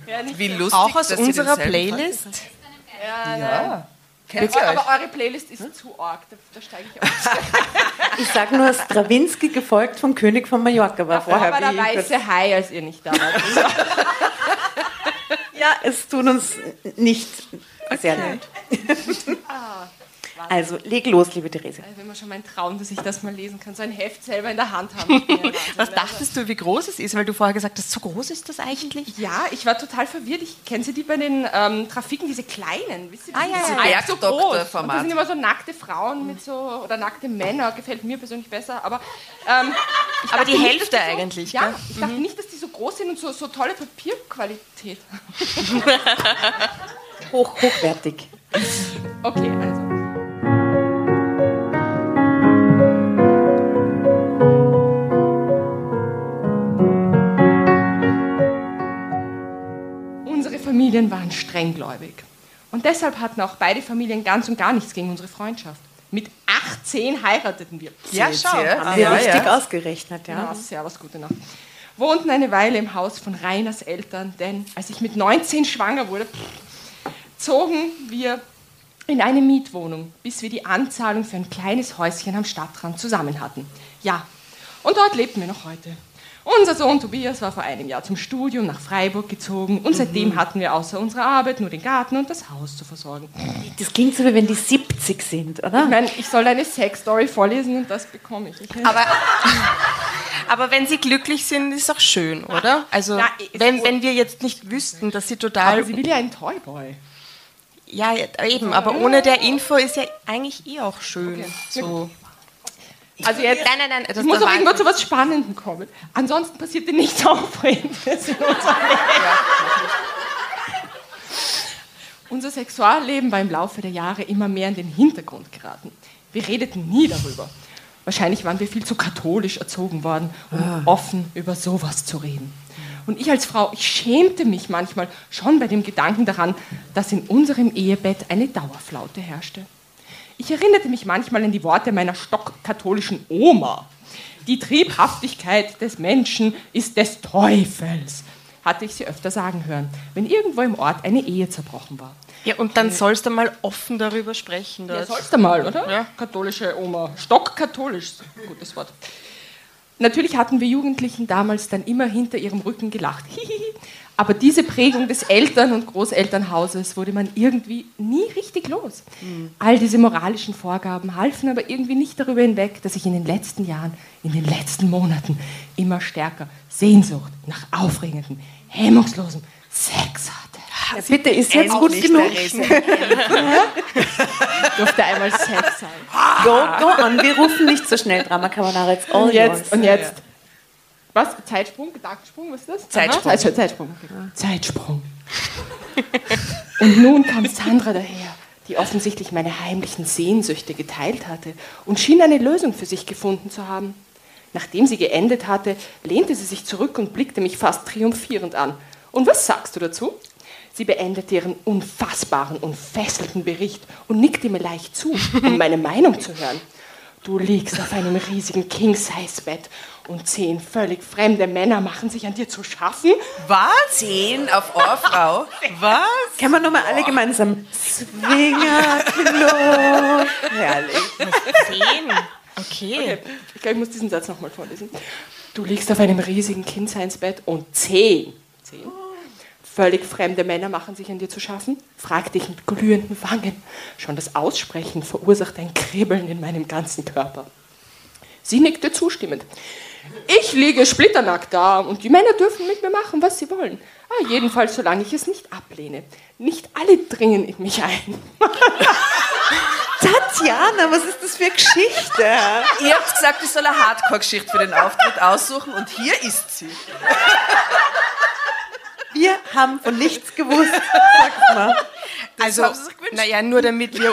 Ja, nicht Wie lustig, Auch aus unserer Playlist. Ja, Ja. Kennt euch? Aber eure Playlist ist zu arg, da, da steige ich aus. [laughs] Ich sage nur Stravinsky, gefolgt vom König von Mallorca, war Vorher vorher war der weiße Hai, als ihr nicht da wart. [laughs] Ja, es tut uns nicht sehr leid. [laughs] [laughs] Also, leg los, liebe Therese. Wenn man schon mein Traum, dass ich das mal lesen kann, so ein Heft selber in der Hand haben. [laughs] Was dachtest du, wie groß es ist? Weil du vorher gesagt hast, so groß ist das eigentlich? Ja, ich war total verwirrt. Ich kenne sie die bei den ähm, Trafiken, diese kleinen, wisst ihr? Ah, ja, diese ja. so groß. Und das sind immer so nackte Frauen mit so oder nackte Männer. Gefällt mir persönlich besser. Aber, ähm, [laughs] ich Aber die nicht, Hälfte die so, eigentlich, Ja, gell? ich dachte nicht, dass die so groß sind und so, so tolle Papierqualität. [laughs] Hoch, hochwertig. Okay, also. Familien waren strenggläubig. Und deshalb hatten auch beide Familien ganz und gar nichts gegen unsere Freundschaft. Mit 18 heirateten wir. Ja, schau. Haben wir Ja, richtig ja. ausgerechnet, Ja, ja. servus, gute Nacht. Wohnten eine Weile im Haus von Reiners Eltern, denn als ich mit 19 schwanger wurde, zogen wir in eine Mietwohnung, bis wir die Anzahlung für ein kleines Häuschen am Stadtrand zusammen hatten. Ja, und dort lebten wir noch heute. Unser Sohn Tobias war vor einem Jahr zum Studium nach Freiburg gezogen und seitdem hatten wir außer unserer Arbeit nur den Garten und das Haus zu versorgen. Das klingt so, wie wenn die 70 sind, oder? Ich meine, ich soll eine Sexstory vorlesen und das bekomme ich. Okay? Aber, aber wenn sie glücklich sind, ist auch schön, oder? Also, Na, wenn, wenn wir jetzt nicht wüssten, dass sie total. Aber sie will ja einen Toyboy. ja, eben, aber ohne der Info ist ja eigentlich eh auch schön. So. Also jetzt, Nein, nein, nein. Das es muss war- irgendwo zu was Spannendem kommen. Ansonsten passiert dir nichts Aufregendes in unserem Leben. Unser Sexualleben war im Laufe der Jahre immer mehr in den Hintergrund geraten. Wir redeten nie darüber. Wahrscheinlich waren wir viel zu katholisch erzogen worden, um offen über sowas zu reden. Und ich als Frau, ich schämte mich manchmal schon bei dem Gedanken daran, dass in unserem Ehebett eine Dauerflaute herrschte. Ich erinnerte mich manchmal an die Worte meiner stockkatholischen Oma. Die Triebhaftigkeit des Menschen ist des Teufels, hatte ich sie öfter sagen hören, wenn irgendwo im Ort eine Ehe zerbrochen war. Ja, und dann sollst du mal offen darüber sprechen. Ja, Das. sollst du mal, oder? Ja. Katholische Oma. Stockkatholisch, gutes Wort. Natürlich hatten wir Jugendlichen damals dann immer hinter ihrem Rücken gelacht. Aber diese Prägung des Eltern- und Großelternhauses wurde man irgendwie nie richtig los. All diese moralischen Vorgaben halfen aber irgendwie nicht darüber hinweg, dass ich in den letzten Jahren, in den letzten Monaten immer stärker Sehnsucht nach aufregendem, hemmungslosem Sex hatte. Ja, bitte, ist jetzt gut genug. [laughs] Durfte einmal Sex sein. Go, go on, wir rufen nicht so schnell Drama Carbonara, it's all Und jetzt, yours. und jetzt. Was? Zeitsprung? Gedankensprung? Was ist das? Zeitsprung. Aha, Zeit- Zeitsprung. Zeitsprung. [laughs] und nun kam Sandra daher, die offensichtlich meine heimlichen Sehnsüchte geteilt hatte und schien eine Lösung für sich gefunden zu haben. Nachdem sie geendet hatte, lehnte sie sich zurück und blickte mich fast triumphierend an. Und was sagst du dazu? Sie beendete ihren unfassbaren und fesselnden Bericht und nickte mir leicht zu, um meine Meinung zu hören. Du liegst auf einem riesigen King-Size-Bett und zehn völlig fremde Männer machen sich an dir zu schaffen. Was? Zehn auf Ohrfrau? [laughs] Was? Können wir nochmal alle gemeinsam Swinger Club. Herrlich. Zehn. Okay. Ich glaube, ich muss diesen Satz nochmal vorlesen. Du liegst auf einem riesigen King-Size-Bett und zehn, zehn völlig fremde Männer machen sich an dir zu schaffen? fragte ich mit glühenden Wangen. Schon das Aussprechen verursacht ein Kribbeln in meinem ganzen Körper. Sie nickte zustimmend. Ich liege splitternackt da und die Männer dürfen mit mir machen, was sie wollen. Ah, jedenfalls, solange ich es nicht ablehne. Nicht alle dringen in mich ein. [laughs] Tatjana, was ist das für eine Geschichte? Ihr habt gesagt, ich soll eine Hardcore-Geschichte für den Auftritt aussuchen und hier ist sie. [laughs] Wir haben von nichts gewusst. [laughs] Sag mal. Also, naja, nur damit wir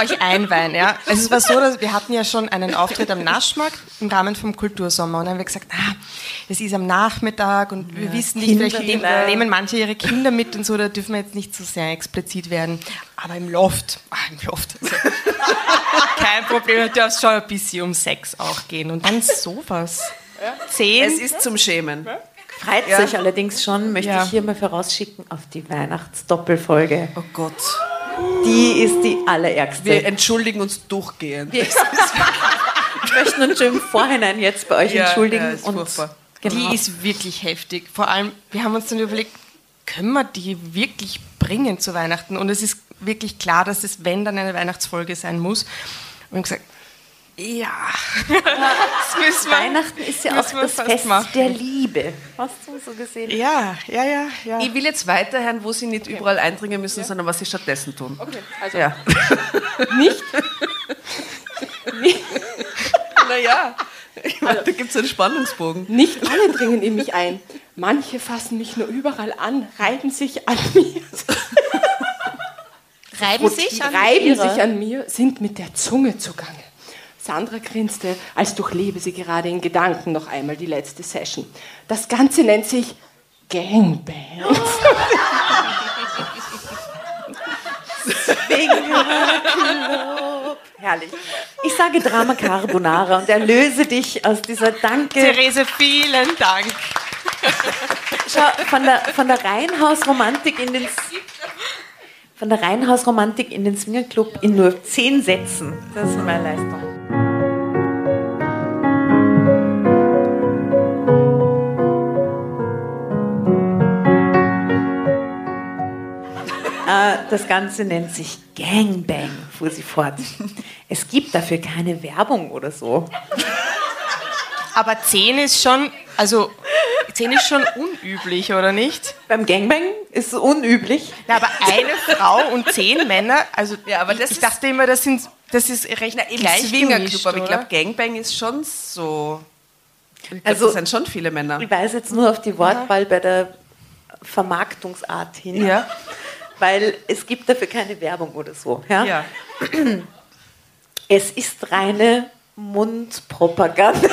euch einweihen. Ja. Also es war so, dass wir hatten ja schon einen Auftritt am Naschmarkt im Rahmen vom Kultursommer. Und dann haben wir gesagt, ah, das ist am Nachmittag und wir wissen nicht, vielleicht nehmen, Kinder. nehmen manche ihre Kinder mit und so, da dürfen wir jetzt nicht so sehr explizit werden. Aber im Loft, ah, im Loft, also, [laughs] kein Problem, da darf es schon ein bisschen um Sex auch gehen. Und dann sowas. Zehn. Es ist zum Schämen. Freut Ja. sich allerdings schon, möchte Ja. ich hier mal vorausschicken, auf die Weihnachtsdoppelfolge. Oh Gott. Die ist die allerärgste. Wir entschuldigen uns durchgehend. Wir möchten uns schon im Vorhinein jetzt bei euch Ja, entschuldigen. und furchtbar. genau. Die ist wirklich heftig. Vor allem, wir haben uns dann überlegt, können wir die wirklich bringen zu Weihnachten? Und es ist wirklich klar, dass es, wenn dann eine Weihnachtsfolge sein muss. Und wir haben gesagt, ja, [laughs] das müssen wir. Weihnachten ist ja auch das Fest machen. der Liebe. Hast du so gesehen? Ja, ja, ja, ja. Ich will jetzt weiterhören, wo sie nicht überall eindringen müssen, sondern was sie stattdessen tun. Okay, also Ja. [laughs] nicht, [laughs] Naja, ich meine, da gibt es einen Spannungsbogen. nicht alle dringen in mich ein. Manche fassen mich nur überall an, reiben sich an mir. Reiben sich an reiben sich an mir, sind mit der Zunge zugange. Sandra grinste, als durchlebe sie gerade in Gedanken noch einmal die letzte Session. Das Ganze nennt sich Gangbang. Herrlich. Ich sage Drama Carbonara und erlöse dich aus dieser Danke. Therese, vielen Dank. Schau, von der, von der Reihenhausromantik in den von der Reihenhausromantik in den Swingerclub in nur zehn Sätzen. Das ist meine Leistung. Das Ganze nennt sich Gangbang, fuhr sie fort. Es gibt dafür keine Werbung oder so. Aber 10 ist schon, also 10 ist schon unüblich, oder nicht? Beim Gangbang ist es unüblich. Na, aber eine Frau und 10 Männer, also Ja, aber ich, das ich ist- dachte immer, das, sind, das ist recht Im gleich Swingerclub, gemischt, aber ich glaube, Gangbang ist schon so. Ich glaub, Also- das sind schon viele Männer. Ich weise jetzt nur auf die Wortwahl bei der Vermarktungsart hin. Ja. Weil es gibt dafür keine Werbung oder so. Ja? Ja. Es ist reine Mundpropaganda.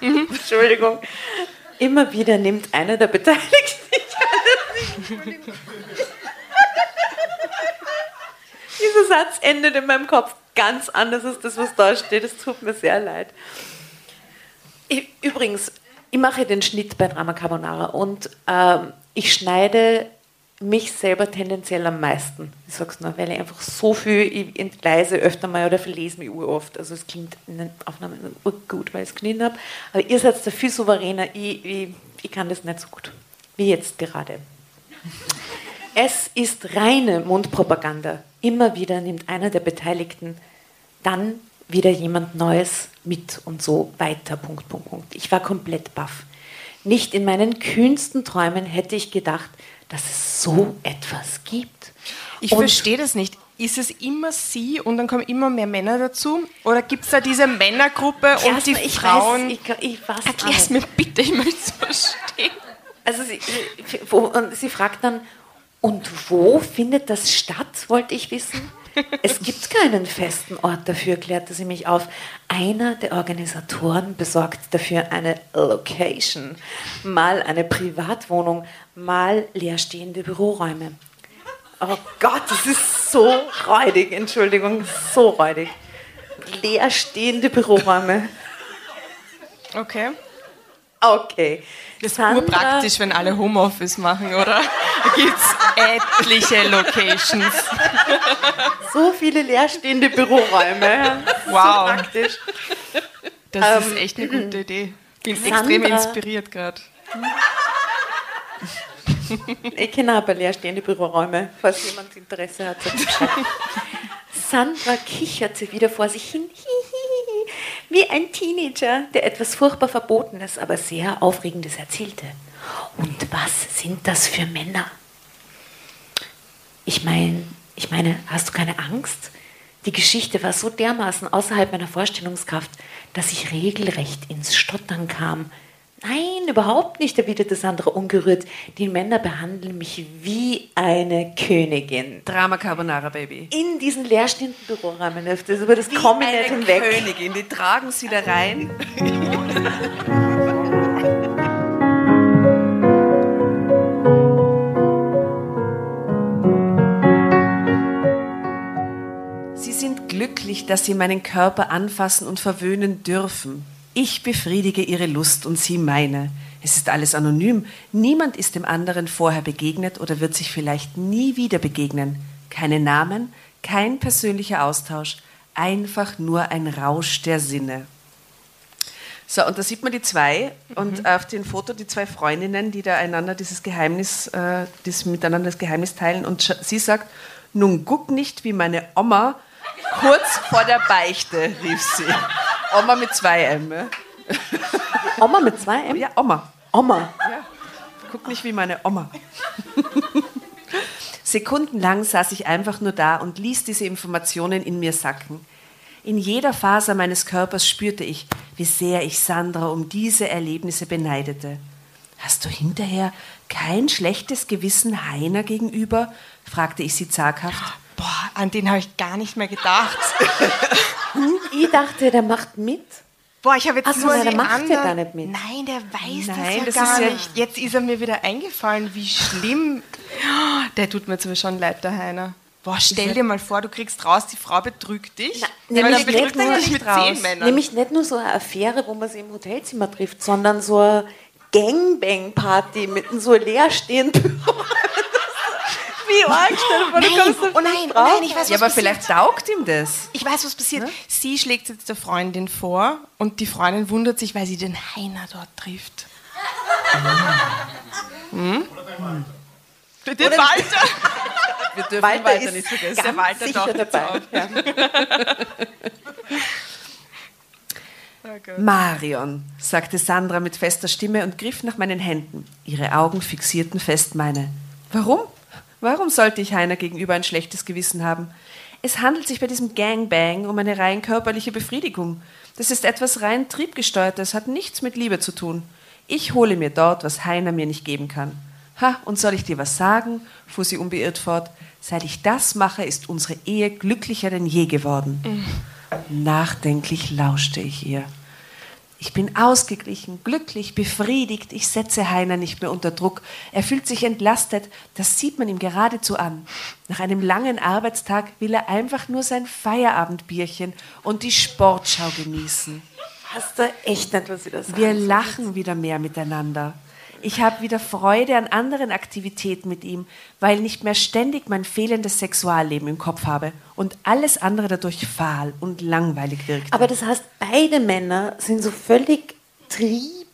Mhm. [laughs] Entschuldigung. Immer wieder nimmt einer der Beteiligten. Dieser Satz endet in meinem Kopf ganz anders als das, was da steht. Es tut mir sehr leid. Ich, übrigens, ich mache den Schnitt bei Drama Carbonara und ähm, ich schneide mich selber tendenziell am meisten. Ich sag's nur, weil ich einfach so viel, ich entgleise öfter mal oder verlese mich oft. Also es klingt in den Aufnahmen gut, weil ich es geschnitten habe. Aber ihr seid da viel souveräner. Ich, ich, ich kann das nicht so gut. Wie jetzt gerade. Es ist reine Mundpropaganda. Immer wieder nimmt einer der Beteiligten dann wieder jemand Neues mit und so weiter. Punkt, Punkt, Punkt. Ich war komplett baff. Nicht in meinen kühnsten Träumen hätte ich gedacht, dass es so etwas gibt. Ich Und- verstehe das nicht. Ist es immer sie und dann kommen immer mehr Männer dazu? Oder gibt es da diese Männergruppe und die Erstmal, ich Frauen? Weiß, ich, ich weiß Erklär es mir bitte, ich möchte es verstehen. Also sie, sie- wo, und sie fragt dann, und wo findet das statt, wollte ich wissen. Es gibt keinen festen Ort dafür, klärte sie mich auf. Einer der Organisatoren besorgt dafür eine Location, mal eine Privatwohnung, mal leerstehende Büroräume. Oh Gott, das ist so räudig, Entschuldigung, so räudig. Leerstehende Büroräume. Okay. Okay. Das ist Sandra- urpraktisch, wenn alle Homeoffice machen, oder? Da gibt es etliche Locations. So viele leerstehende Büroräume. [laughs] Wow. So praktisch. Das ist echt eine gute Idee. Bin Sandra- extrem inspiriert gerade. Ich kenne aber leerstehende Büroräume, falls jemand Interesse hat. [laughs] Sandra kicherte wieder vor sich hin, hihihi, wie ein Teenager, der etwas furchtbar Verbotenes, aber sehr Aufregendes erzählte. Und was sind das für Männer? Ich meine, ich meine, hast du keine Angst? Die Geschichte war so dermaßen außerhalb meiner Vorstellungskraft, dass ich regelrecht ins Stottern kam. Nein, überhaupt nicht, erwiderte Sandra ungerührt. Die Männer behandeln mich wie eine Königin. Drama Carbonara Baby. In diesen leerstehenden Büroräumen, das über das Wie komme ich eine hinweg. Königin, die tragen sie da rein. Sie sind glücklich, dass sie meinen Körper anfassen und verwöhnen dürfen. Ich befriedige ihre Lust und sie meine. Es ist alles anonym. Niemand ist dem anderen vorher begegnet oder wird sich vielleicht nie wieder begegnen. Keine Namen, kein persönlicher Austausch, einfach nur ein Rausch der Sinne. So, und da sieht man die zwei und auf dem Foto die zwei Freundinnen, die da einander dieses Geheimnis, äh, das miteinander das Geheimnis teilen. Und sie sagt, nun guck nicht wie meine Oma kurz vor der Beichte, rief sie. Oma mit zwei M. Ja, Oma mit zwei M? ja Oma. Oma. Guck nicht wie meine Oma. Sekundenlang saß ich einfach nur da und ließ diese Informationen in mir sacken. In jeder Faser meines Körpers spürte ich, wie sehr ich Sandra um diese Erlebnisse beneidete. Hast du hinterher kein schlechtes Gewissen Heiner gegenüber? fragte ich sie zaghaft. Boah, an den habe ich gar nicht mehr gedacht. [laughs] Ich dachte, der macht mit. Boah, ich habe jetzt Ach so, nur nein, der die macht ja anderen- gar nicht mit. Nein, der weiß Nein, das das ja gar ist ja- nicht. Jetzt ist er mir wieder eingefallen, wie schlimm. [gasps] Der tut mir zwar schon leid, der Heiner. Boah, stell dir mal vor, du kriegst raus, die Frau betrügt dich. Na, nämlich betrügt nicht nur dich mit nicht raus. zehn Männern. Nämlich nicht nur so eine Affäre, wo man sie im Hotelzimmer trifft, sondern so eine Gangbang-Party mit so leerstehenden [laughs] Büro. Wie arg, stell dir vor, du kommst oh nein, nicht oh drauf. nein, ich weiß, Ja, was aber passiert. vielleicht taugt ihm das. Ich weiß, was passiert. Sie schlägt jetzt der Freundin vor und die Freundin wundert sich, weil sie den Heiner dort trifft. Der Walter. Wir dürfen Walter Walter nicht vergessen. ganz Der Walter sicher taucht dabei. auf. Ja. Marion, sagte Sandra mit fester Stimme und griff nach meinen Händen. Ihre Augen fixierten fest meine. Warum? Warum sollte ich Heiner gegenüber ein schlechtes Gewissen haben? Es handelt sich bei diesem Gangbang um eine rein körperliche Befriedigung. Das ist etwas rein triebgesteuertes, hat nichts mit Liebe zu tun. Ich hole mir dort, was Heiner mir nicht geben kann. Ha, und soll ich dir was sagen? fuhr sie unbeirrt fort. Seit ich das mache, ist unsere Ehe glücklicher denn je geworden. Nachdenklich lauschte ich ihr. Ich bin ausgeglichen, glücklich, befriedigt. Ich setze Heiner nicht mehr unter Druck. Er fühlt sich entlastet. Das sieht man ihm geradezu an. Nach einem langen Arbeitstag will er einfach nur sein Feierabendbierchen und die Sportschau genießen. Hast du echt nicht, was ich da sagen Wir lachen wieder mehr miteinander. Ich habe wieder Freude an anderen Aktivitäten mit ihm, weil nicht mehr ständig mein fehlendes Sexualleben im Kopf habe und alles andere dadurch fahl und langweilig wirkt. Aber das heißt, beide Männer sind so völlig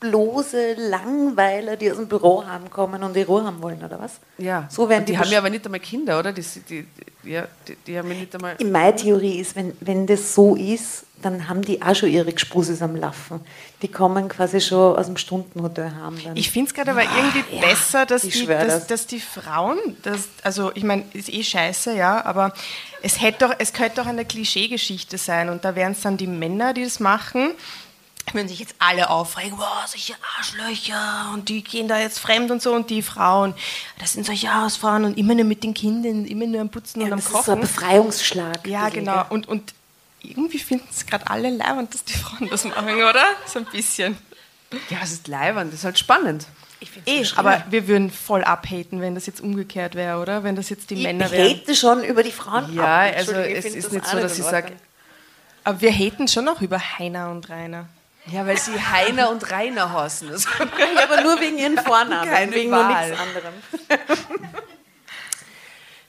trieblose Langweiler, die aus dem Büro haben kommen und die Ruhe haben wollen, oder was? ja, So werden Und die, die haben ja aber nicht einmal Kinder, oder? Die, die, die, ja, die, die haben ja nicht einmal. Meine Theorie ist, wenn, wenn das so ist, dann haben die auch schon ihre Gspusis am Laufen. Die kommen quasi schon aus dem Stundenhotel haben. Dann. Ich finde es gerade aber irgendwie ja, besser, dass die, dass, das. dass die Frauen, das, also ich meine, ist eh scheiße, ja, aber es, hätte doch, es könnte doch eine Klischeegeschichte sein und da wären es dann die Männer, die das machen. Würden sich jetzt alle aufregen, boah, solche Arschlöcher und die gehen da jetzt fremd und so und die Frauen, das sind solche Hausfrauen und immer nur mit den Kindern, immer nur am Putzen ja, und am das ist so ein Kochen. Befreiungsschlag. Ja, genau. Und, und irgendwie finden es gerade alle leibend, dass die Frauen das machen, oder? So ein bisschen. Ja, es ist leibend, das ist halt spannend. Eh, aber wir würden voll abhaten, wenn das jetzt umgekehrt wäre, oder? Wenn das jetzt die Ich Männer wären. hate schon über die Frauen Ja, ab. also ich es ist das nicht so, dass ich sage. Aber wir haten schon auch über Heiner und Rainer. Ja, weil sie Heiner und Rainer heißen. [laughs] Ja, aber nur wegen ihren Vornamen, Keine wegen Wahl. nur nichts anderem. [laughs]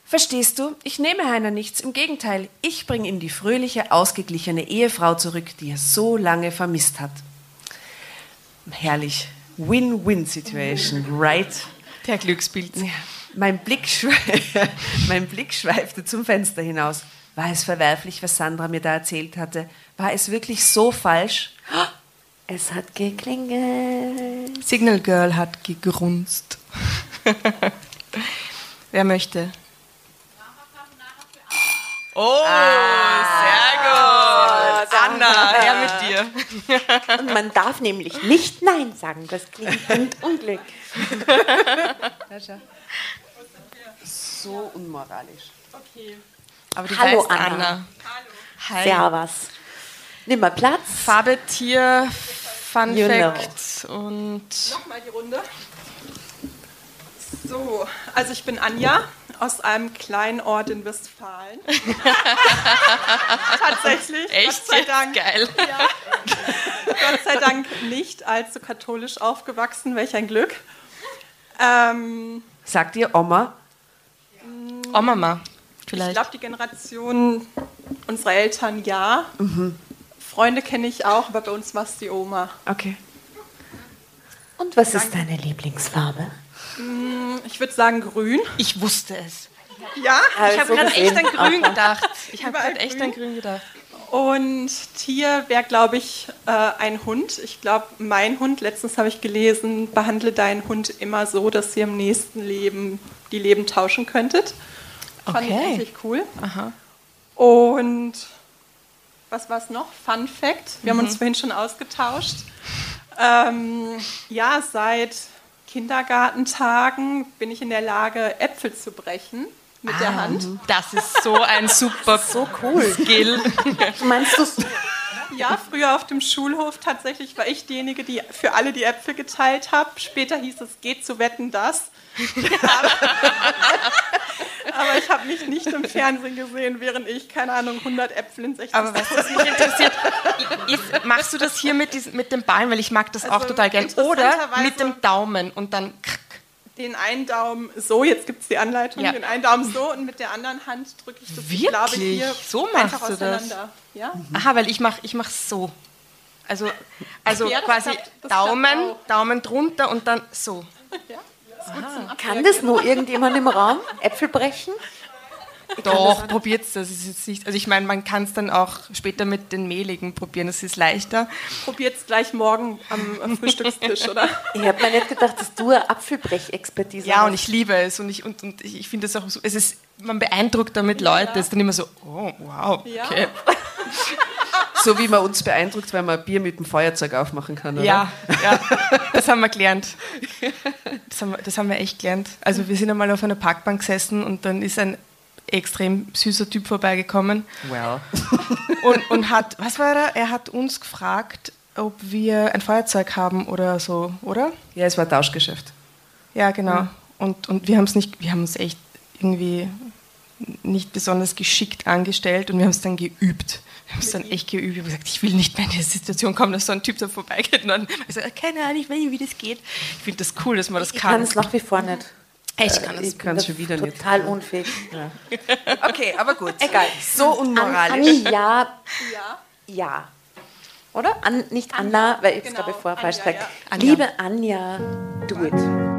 Verstehst du? Ich nehme Heiner nichts. Im Gegenteil, ich bringe ihm die fröhliche, ausgeglichene Ehefrau zurück, die er so lange vermisst hat. Herrlich. Win-win-Situation, right? Der Glückspilz. Ja. Mein, Blick [laughs] mein Blick schweifte zum Fenster hinaus. War es verwerflich, was Sandra mir da erzählt hatte? War es wirklich so falsch? Es hat geklingelt. Signal Girl hat gegrunzt. [laughs] Wer möchte? Oh, sehr gut. Anna, her mit dir. [laughs] Und man darf nämlich nicht Nein sagen. Das klingt bringt Unglück. So unmoralisch. Aber du Hallo, Anna. Anna. Hi. Servus. Nimm mal Platz. Farbe, Tier, Fun You know. Fact und Nochmal die Runde. So, also ich bin Anja aus einem kleinen Ort in Westfalen. [laughs] Tatsächlich. echt Gott sei Dank. geil. Gott sei Dank nicht allzu katholisch aufgewachsen, welch ein Glück. Ähm, Sagt ihr Oma? Mama, ich vielleicht. glaube, die Generation unserer Eltern ja. Freunde kenne ich auch, aber bei uns war es die Oma. Okay. Und was ist deine Lieblingsfarbe? Ich würde sagen grün. Ich wusste es. Ja. Ich habe so gerade echt an Grün gedacht. Ich habe gerade echt an Grün gedacht. Und Tier wäre, glaube ich, äh, ein Hund. Ich glaube, mein Hund, letztens habe ich gelesen, behandle deinen Hund immer so, dass ihr im nächsten Leben die Leben tauschen könntet. Fand ich Okay. eigentlich cool. Aha. Und was war es noch? Fun Fact. Wir haben uns vorhin schon ausgetauscht. Ähm, ja, seit Kindergartentagen bin ich in der Lage, Äpfel zu brechen mit der Hand. Das ist so ein [laughs] super so cool. Skill. Meinst du Ja, früher auf dem Schulhof tatsächlich war ich diejenige, die für alle die Äpfel geteilt habe. Später hieß es, geht zu wetten das. [laughs] aber, ich habe mich nicht im Fernsehen gesehen, während ich, keine Ahnung, 100 Äpfel in 60 Aber was das mich interessiert, ist, machst du das hier mit, diesem, mit dem Ballen, weil ich mag das auch Also total gern, oder mit dem Daumen und dann den einen Daumen so, jetzt gibt es die Anleitung, Ja. den einen Daumen so und mit der anderen Hand drücke ich das, ich glaube ich, hier Wirklich? So einfach machst du das? Ja? Aha, weil ich mache ich mach so. Also, also Ja, quasi klappt- Daumen, auch. Daumen drunter und dann so. [laughs] Kann das nur irgendjemand im Raum? Äpfel brechen? Doch, probiert's das. Ist jetzt nicht, also ich meine, man kann es dann auch später mit den mehligen probieren, das ist leichter. Probiert es gleich morgen am, am Frühstückstisch, oder? Ich habe mir nicht gedacht, dass du eine Apfelbrechexpertise Ja, hast. und ich liebe es und ich, und, und ich, ich finde es auch so, es ist, man beeindruckt damit Leute, es ist dann immer so, oh, wow, Ja. [laughs] So wie man uns beeindruckt, weil man ein Bier mit dem Feuerzeug aufmachen kann, oder? Ja, ja, das haben wir gelernt. Das haben, wir, das haben wir echt gelernt. Also wir sind einmal auf einer Parkbank gesessen und dann ist ein extrem süßer Typ vorbeigekommen Well. und, und hat, was war er? Er hat uns gefragt, ob wir ein Feuerzeug haben oder so, oder? Ja, es war Tauschgeschäft. Ja, genau. Und, und wir haben es nicht, wir haben uns echt irgendwie nicht besonders geschickt angestellt und wir haben es dann geübt. Wir haben es dann echt geübt. Ich habe gesagt, ich will nicht mehr in die Situation kommen, dass so ein Typ da vorbeigeht und dann also, keine Ahnung, ich weiß nicht, wie das geht. Ich finde das cool, dass man das ich kann. kann es nach wie vor nicht. ich kann. Ich bin kann's da schon wieder nicht. total unfähig. [laughs] Okay, aber gut. Egal. So unmoralisch. An, Anja, ja. Oder? An, nicht Anna, weil ich es genau. glaube ich vorher falsch Anja, gesagt ja. Anja. Liebe Anja, do it.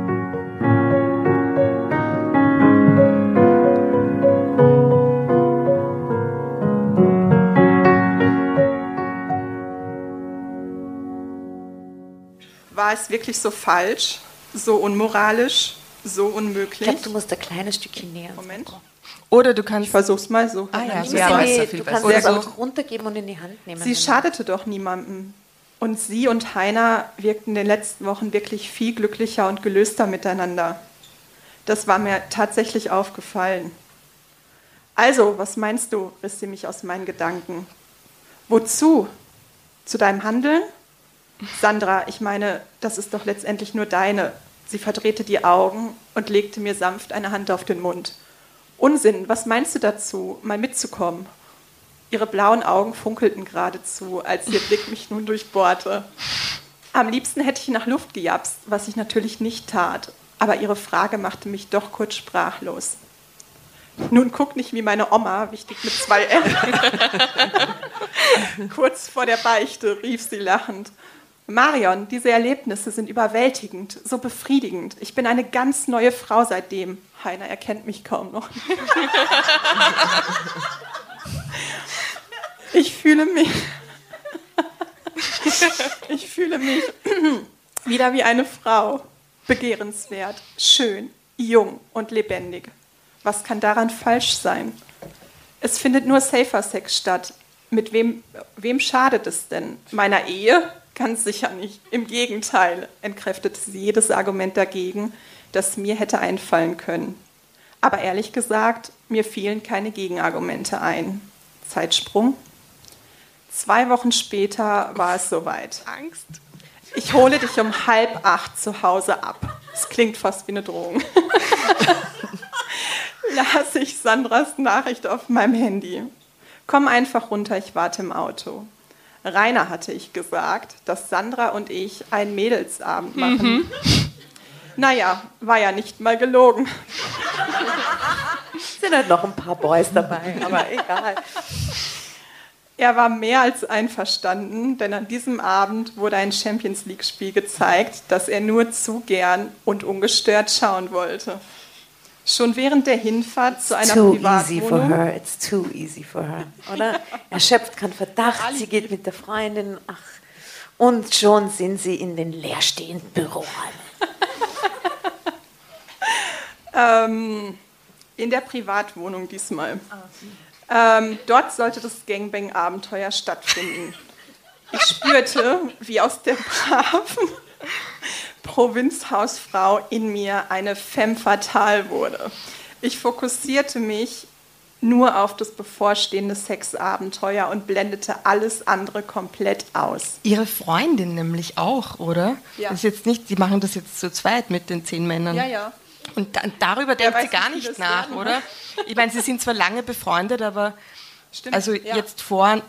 War es wirklich so falsch, so unmoralisch, so Ich unmöglich? glaube, du musst ein kleines Stückchen näher. Moment. Oder du Ich kannst. versuch's mal so. Ah ja, so Ja, die- viel du kannst es auch runtergeben und in die Hand nehmen. Sie schadete doch niemandem. Und sie und Heiner wirkten in den letzten Wochen wirklich viel glücklicher und gelöster miteinander. Das war mir tatsächlich aufgefallen. Also, was meinst du? riss sie mich aus meinen Gedanken. Wozu? Zu deinem Handeln? Sandra, ich meine, das ist doch letztendlich nur deine. Sie verdrehte die Augen und legte mir sanft eine Hand auf den Mund. Unsinn, was meinst du dazu, mal mitzukommen? Ihre blauen Augen funkelten geradezu, als ihr Blick mich nun durchbohrte. Am liebsten hätte ich nach Luft gejapst, was ich natürlich nicht tat. Aber ihre Frage machte mich doch kurz sprachlos. Nun guck nicht wie meine Oma, wichtig mit zwei R. [laughs] kurz vor der Beichte rief sie lachend. Marion, diese Erlebnisse sind überwältigend, so befriedigend. Ich bin eine ganz neue Frau seitdem. Heiner erkennt mich kaum noch. [laughs] Ich fühle mich. [laughs] Ich fühle mich [clears throat] wieder wie eine Frau. Begehrenswert, schön, jung und lebendig. Was kann daran falsch sein? Es findet nur Safer Sex statt. Mit wem, wem schadet es denn? Meiner Ehe? Ganz sicher nicht. Im Gegenteil, entkräftete sie jedes Argument dagegen, das mir hätte einfallen können. Aber ehrlich gesagt, mir fielen keine Gegenargumente ein. Zeitsprung. Zwei Wochen später war es soweit. Angst. Ich hole dich um halb acht zu Hause ab. Das klingt fast wie eine Drohung. [laughs] Las ich Sandras Nachricht auf meinem Handy. Komm einfach runter, ich warte im Auto. Rainer hatte ich gesagt, dass Sandra und ich einen Mädelsabend machen. Naja, war ja nicht mal gelogen. [laughs] sind halt noch ein paar Boys dabei, aber [laughs] egal. Er war mehr als einverstanden, denn an diesem Abend wurde ein Champions League-Spiel gezeigt, das er nur zu gern und ungestört schauen wollte. Schon während der Hinfahrt zu einer Too easy for Privatwohnung. her, it's too easy for her, oder? Er schöpft keinen Verdacht, sie geht mit der Freundin, ach, und schon sind sie in den leerstehenden Büroräumen. [laughs] Ähm, in der Privatwohnung diesmal. Ähm, dort sollte das Gangbang-Abenteuer stattfinden. Ich spürte, wie aus der braven Provinzhausfrau in mir eine femme fatale wurde. Ich fokussierte mich nur auf das bevorstehende Sexabenteuer und blendete alles andere komplett aus. Ihre Freundin nämlich auch, oder? Ja. Das ist jetzt nicht, die machen das jetzt zu zweit mit den zehn Männern. ja. Und da, darüber denkt sie gar nicht, nach, werden, oder? Ich meine, sie sind zwar lange befreundet, aber Stimmt. also ja. jetzt vor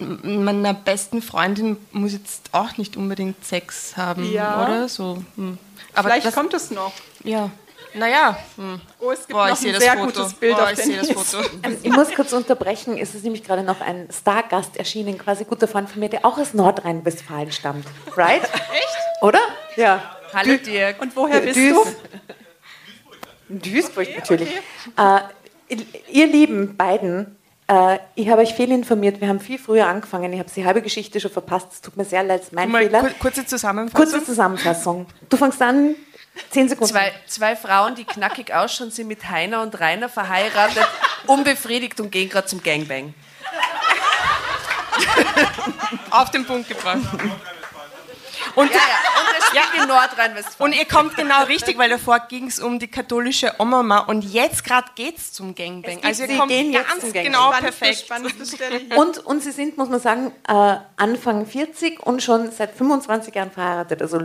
meiner besten Freundin muss jetzt auch nicht unbedingt Sex haben, Ja. oder? So. hm. Aber Vielleicht das, kommt es noch. ja. Naja, hm. Oh, es gibt Boah, noch ich sehe ein das sehr Foto. gutes Bild Boah, auf ich sehe das nächsten- Foto. Ähm, Ich muss kurz unterbrechen, es ist nämlich gerade noch ein Stargast erschienen, quasi guter Freund von mir, der auch aus Nordrhein-Westfalen stammt. Right? [laughs] Echt? Oder? Ja. Hallo Dirk. Und woher bist Düs. du? Duisburg natürlich. Äh, ihr lieben beiden, ich habe euch viel informiert. Wir haben viel früher angefangen. Ich habe die halbe Geschichte schon verpasst. Es tut mir sehr leid, es ist mein Mal Fehler. kur- kurze Zusammenfassung. Kurze Zusammenfassung. Du fängst an, zehn Sekunden. Zwei, zwei Frauen, die knackig ausschauen, sind mit Heiner und Rainer verheiratet, unbefriedigt und gehen gerade zum Gangbang. Auf den Punkt gebracht. Und, Ja, ja. Es spielt in Nordrhein-Westfalen. und ihr kommt genau richtig, weil davor ging es um die katholische Oma und jetzt gerade geht es zum Gangbang. Also ihr kommt gehen jetzt ganz zum Gangbang. genau Spannendste, perfekt. spannendste. [laughs] Und, und sie sind, muss man sagen, äh, Anfang 40 und schon seit 25 Jahren verheiratet. Also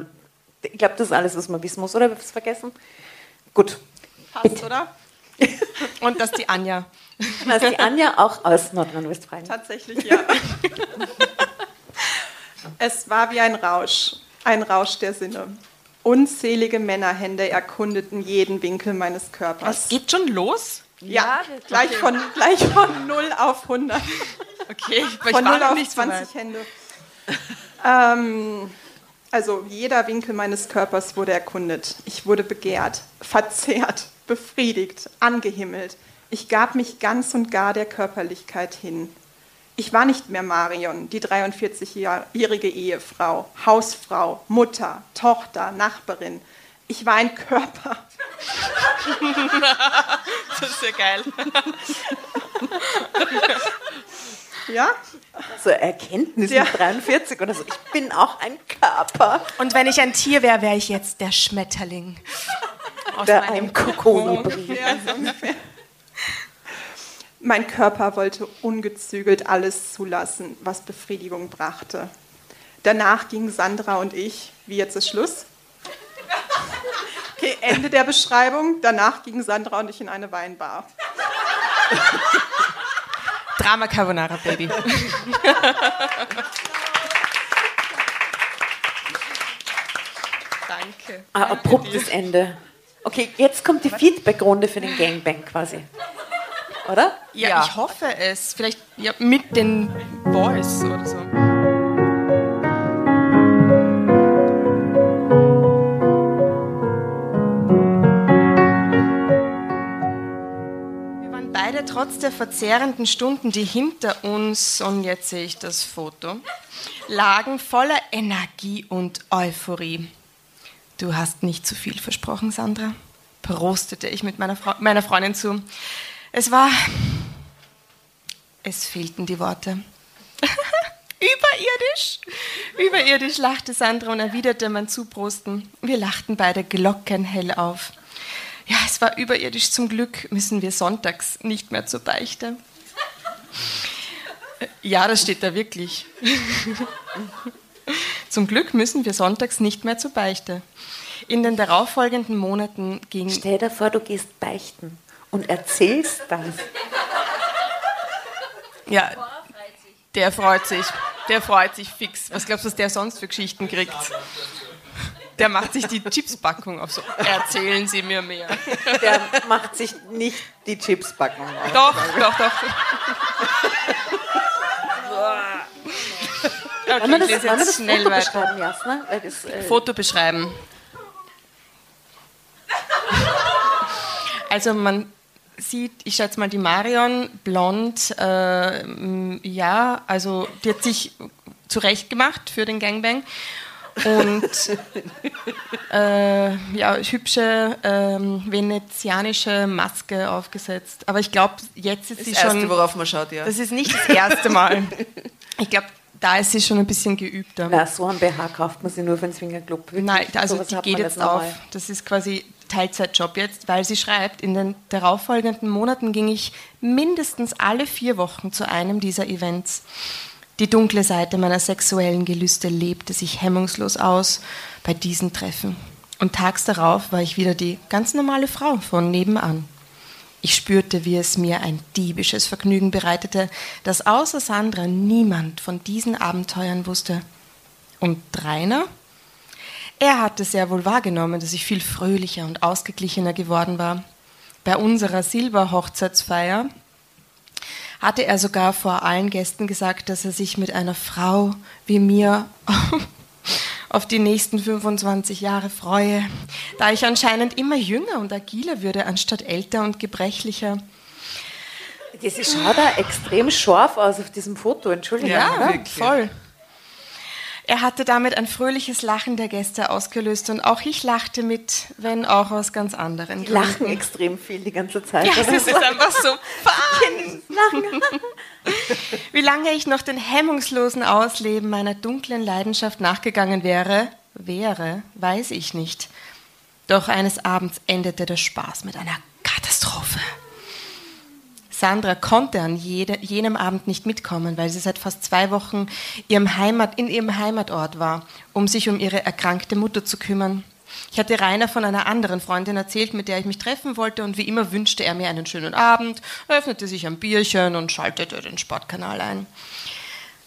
ich glaube, das ist alles, was man wissen muss. Oder habe ich was vergessen? Gut. Passt, oder? [laughs] Und dass die Anja. Da ist die Anja auch aus Nordrhein-Westfalen. Tatsächlich, ja. [laughs] es war wie ein Rausch, ein Rausch der Sinne. Unzählige Männerhände erkundeten jeden Winkel meines Körpers. Was geht schon los? Ja, gleich, von, gleich von 0 auf 100. Okay, [laughs] ich Von war 0 noch auf nicht so 20 weit. Hände. ähm, also jeder Winkel meines Körpers wurde erkundet. Ich wurde begehrt, verzehrt, befriedigt, angehimmelt. Ich gab mich ganz und gar der Körperlichkeit hin. Ich war nicht mehr Marion, die 43-jährige Ehefrau, Hausfrau, Mutter, Tochter, Nachbarin. Ich war ein Körper. [laughs] Das ist ja geil. Ja? So Erkenntnis Ja. mit 43 oder so. Ich bin auch ein Körper, Und wenn ich ein Tier wäre, wäre ich jetzt der Schmetterling. Aus der meinem ein Kokon. Ja, so ungefähr. Mein Körper wollte ungezügelt alles zulassen, was Befriedigung brachte. Danach gingen Sandra und ich, wie jetzt ist Schluss? Okay, Ende der Beschreibung. Danach gingen Sandra und ich in eine Weinbar. Drama Carbonara Baby. Danke. Ah, abruptes Ende. Okay, jetzt kommt die Feedback-Runde für den Gangbang quasi. Oder? Ja, Ja. ich hoffe es. Vielleicht ja, mit den Boys oder so. Wir waren beide trotz der verzehrenden Stunden, die hinter uns, und jetzt sehe ich das Foto, lagen voller Energie und Euphorie. Du hast nicht zu viel versprochen, Sandra, prostete ich mit meiner, Frau, meiner Freundin zu. Es war es fehlten die Worte. [laughs] Überirdisch! Überirdisch lachte Sandra und erwiderte mein Zuprosten. Wir lachten beide glockenhell auf. Ja, es war überirdisch. Zum Glück müssen wir sonntags nicht mehr zur Beichte. Ja, das steht da wirklich. [laughs] Zum Glück müssen wir sonntags nicht mehr zur Beichte. In den darauffolgenden Monaten ging Stell dir vor, du gehst beichten und erzählst das. Ja, der freut sich. Der freut sich fix. Was glaubst du, was der sonst für Geschichten kriegt? Der macht sich die Chipspackung auf so. Erzählen Sie mir mehr. Der macht sich nicht die Chipspackung auf. Doch, doch, doch. Okay, Wollen wir das, wollen wir jetzt das schnell Foto weiter. beschreiben, Jasna? Weil das, äh, Foto beschreiben. Also man sieht, ich schätze mal die Marion, blond, äh, ja, also die hat sich zurecht gemacht für den Gangbang. Und [laughs] äh, ja, hübsche ähm, venezianische Maske aufgesetzt. Aber ich glaube, jetzt ist Das sie Erste, schon. worauf man schaut, ja. Das ist nicht das erste Mal. [laughs] Ich glaube, da ist sie schon ein bisschen geübter. na, so ein BH kauft man sich nur für den Swingerclub. Nein, also sowas die geht jetzt auf. Das ist quasi Teilzeitjob jetzt, weil sie schreibt, in den darauffolgenden Monaten ging ich mindestens alle vier Wochen zu einem dieser Events. Die dunkle Seite meiner sexuellen Gelüste lebte sich hemmungslos aus bei diesen Treffen. Und tags darauf war ich wieder die ganz normale Frau von nebenan. Ich spürte, wie es mir ein diebisches Vergnügen bereitete, dass außer Sandra niemand von diesen Abenteuern wusste. Und Rainer? Er hatte sehr wohl wahrgenommen, dass ich viel fröhlicher und ausgeglichener geworden war. Bei unserer Silberhochzeitsfeier hatte er sogar vor allen Gästen gesagt, dass er sich mit einer Frau wie mir [laughs] auf die nächsten 25 Jahre freue, da ich anscheinend immer jünger und agiler würde, anstatt älter und gebrechlicher. Das schaut da extrem scharf aus auf diesem Foto, Entschuldigung. Ja, voll. Er hatte damit ein fröhliches Lachen der Gäste ausgelöst und auch ich lachte mit, wenn auch aus ganz anderen Die lachen Gründen. extrem viel die ganze Zeit. Ja, es ist so. einfach so fun. Lachen. Wie lange ich noch den hemmungslosen Ausleben meiner dunklen Leidenschaft nachgegangen wäre, wäre, weiß ich nicht. Doch eines Abends endete der Spaß mit einer Katastrophe. Sandra konnte an jede, jenem Abend nicht mitkommen, weil sie seit fast zwei Wochen ihrem Heimat, in ihrem Heimatort war, um sich um ihre erkrankte Mutter zu kümmern. Ich hatte Rainer von einer anderen Freundin erzählt, mit der ich mich treffen wollte, und wie immer wünschte er mir einen schönen Abend, öffnete sich ein Bierchen und schaltete den Sportkanal ein.